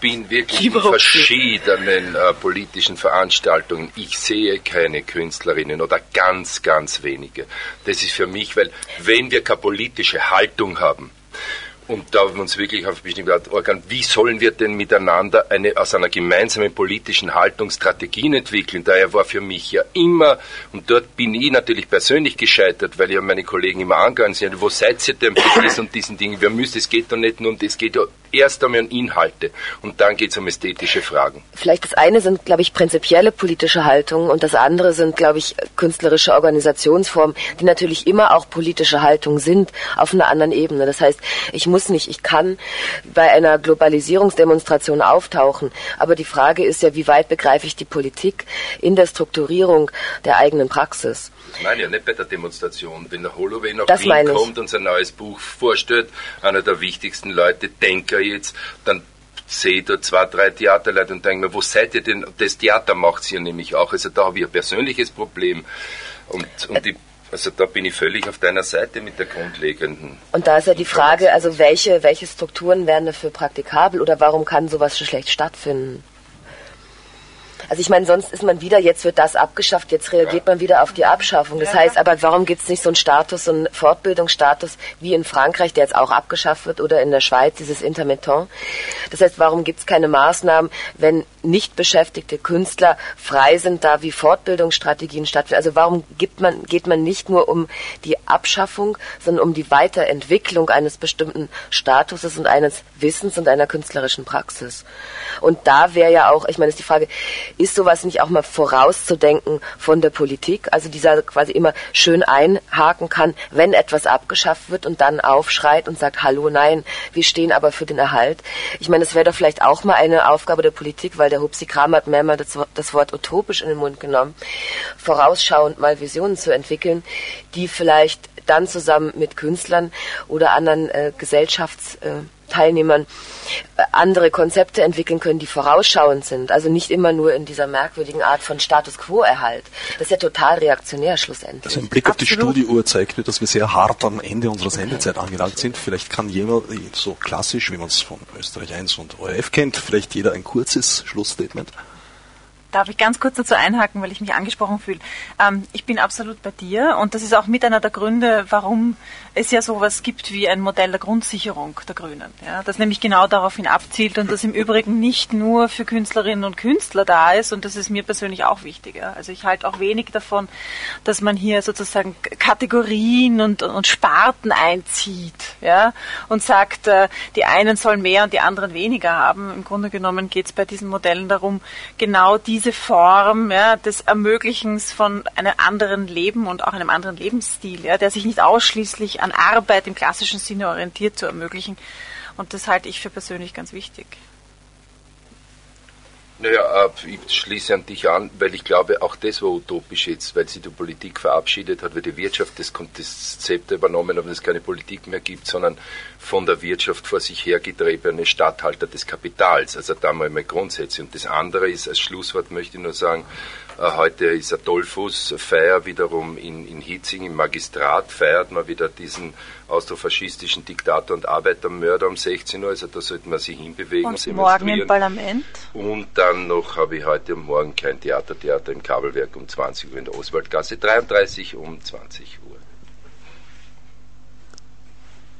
bin wirklich in verschiedenen äh, politischen Veranstaltungen. Ich sehe keine Künstlerinnen oder ganz, ganz wenige. Das ist für mich, weil wenn wir keine politische Haltung haben, und da haben wir uns wirklich auf bestimmte Organ, wie sollen wir denn miteinander eine, aus einer gemeinsamen politischen Haltung Strategien entwickeln? Daher war für mich ja immer, und dort bin ich natürlich persönlich gescheitert, weil ja meine Kollegen immer angegangen sind, wo seid ihr denn bei diesen und diesen Dingen? Wir müssen, es geht doch nicht nur um, es geht ja erst einmal um Inhalte und dann geht es um ästhetische Fragen. Vielleicht das eine sind, glaube ich, prinzipielle politische Haltungen und das andere sind, glaube ich, künstlerische Organisationsformen, die natürlich immer auch politische Haltungen sind auf einer anderen Ebene. Das heißt, ich muss nicht, ich kann bei einer Globalisierungsdemonstration auftauchen, aber die Frage ist ja, wie weit begreife ich die Politik in der Strukturierung der eigenen Praxis? Ich meine ja nicht bei der Demonstration. Wenn der Holloway nach das Wien kommt und sein neues Buch vorstellt, einer der wichtigsten Leute, Denker jetzt, dann sehe da zwei, drei Theaterleute und denke mir, wo seid ihr denn? Das Theater macht es ja nämlich auch. Also da habe ich ein persönliches Problem. Und, und die also da bin ich völlig auf deiner Seite mit der grundlegenden. Und da ist ja die Frage, also welche, welche Strukturen wären dafür praktikabel oder warum kann sowas so schlecht stattfinden? Also ich meine, sonst ist man wieder, jetzt wird das abgeschafft, jetzt reagiert man wieder auf die Abschaffung. Das heißt aber, warum gibt es nicht so einen Status, so einen Fortbildungsstatus wie in Frankreich, der jetzt auch abgeschafft wird, oder in der Schweiz, dieses Intermittent? Das heißt, warum gibt es keine Maßnahmen, wenn nicht beschäftigte Künstler frei sind, da wie Fortbildungsstrategien stattfinden? Also warum gibt man, geht man nicht nur um die Abschaffung, sondern um die Weiterentwicklung eines bestimmten Statuses und eines Wissens und einer künstlerischen Praxis? Und da wäre ja auch, ich meine, ist die Frage, ist sowas nicht auch mal vorauszudenken von der Politik? Also dieser quasi immer schön einhaken kann, wenn etwas abgeschafft wird und dann aufschreit und sagt, hallo, nein, wir stehen aber für den Erhalt. Ich meine, das wäre doch vielleicht auch mal eine Aufgabe der Politik, weil der Hupsi Kram hat mehrmals das, das Wort utopisch in den Mund genommen, vorausschauend mal Visionen zu entwickeln, die vielleicht dann zusammen mit Künstlern oder anderen äh, Gesellschafts äh, Teilnehmern äh, andere Konzepte entwickeln können, die vorausschauend sind. Also nicht immer nur in dieser merkwürdigen Art von Status Quo-Erhalt. Das ist ja total reaktionär schlussendlich. Also ein Blick auf die Studiouhr zeigt mir, dass wir sehr hart am Ende unserer Sendezeit angelangt sind. Vielleicht kann jemand, so klassisch, wie man es von Österreich 1 und ORF kennt, vielleicht jeder ein kurzes Schlussstatement. Darf ich ganz kurz dazu einhaken, weil ich mich angesprochen fühle? Ähm, ich bin absolut bei dir und das ist auch mit einer der Gründe, warum es ja sowas gibt wie ein Modell der Grundsicherung der Grünen. Ja, das nämlich genau daraufhin abzielt und das im Übrigen nicht nur für Künstlerinnen und Künstler da ist und das ist mir persönlich auch wichtig. Ja. Also ich halte auch wenig davon, dass man hier sozusagen Kategorien und, und Sparten einzieht ja, und sagt, äh, die einen sollen mehr und die anderen weniger haben. Im Grunde genommen geht es bei diesen Modellen darum, genau diese Form ja, des Ermöglichens von einem anderen Leben und auch einem anderen Lebensstil, ja, der sich nicht ausschließlich an Arbeit im klassischen Sinne orientiert zu ermöglichen. Und das halte ich für persönlich ganz wichtig. Naja, äh, ich schließe an dich an, weil ich glaube, auch das war utopisch jetzt, weil sie die Politik verabschiedet hat, weil die Wirtschaft das, Zepter übernommen hat und es keine Politik mehr gibt, sondern von der Wirtschaft vor sich hergetriebene Statthalter des Kapitals. Also da mal, mal Grundsätze. Und das andere ist, als Schlusswort möchte ich nur sagen, heute ist Adolphus-Feier wiederum in, in Hitzing im Magistrat, feiert man wieder diesen austrofaschistischen Diktator und Arbeitermörder um 16 Uhr, also da sollte man sich hinbewegen. Und morgen im Parlament. Und dann noch habe ich heute und morgen kein Theater, Theater im Kabelwerk um 20 Uhr in der Oswaldgasse 33 um 20 Uhr.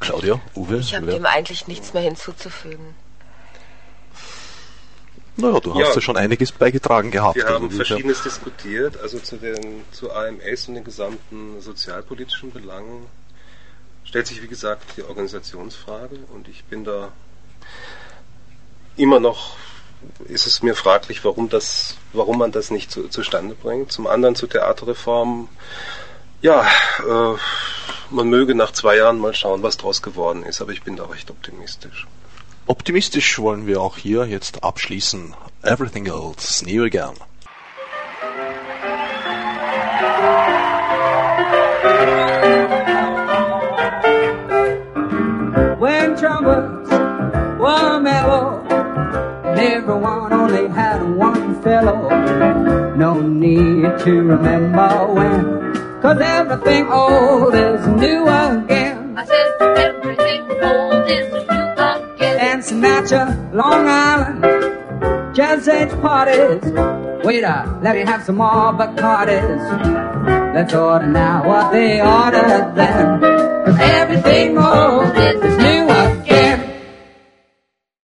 Claudia, Uwe? Ich habe dem eigentlich nichts mehr hinzuzufügen. Naja, du hast ja, ja schon einiges beigetragen gehabt. Wir haben Verschiedenes diskutiert, also zu, den, zu AMS und den gesamten sozialpolitischen Belangen stellt sich, wie gesagt, die Organisationsfrage und ich bin da immer noch, ist es mir fraglich, warum, das, warum man das nicht zu, zustande bringt. Zum anderen zur Theaterreform, ja, äh, man möge nach zwei Jahren mal schauen, was draus geworden ist, aber ich bin da recht optimistisch. Optimistisch wollen wir auch hier jetzt abschließen. Everything else, new again. When trumpets were mellow, everyone only had one fellow. No need to remember when, cause everything old is new again. I said everything old is Sinatra, Long Island, Jazz Age parties. Waiter, let me have some more Bacardis. Let's order now what they ordered then. Cause everything more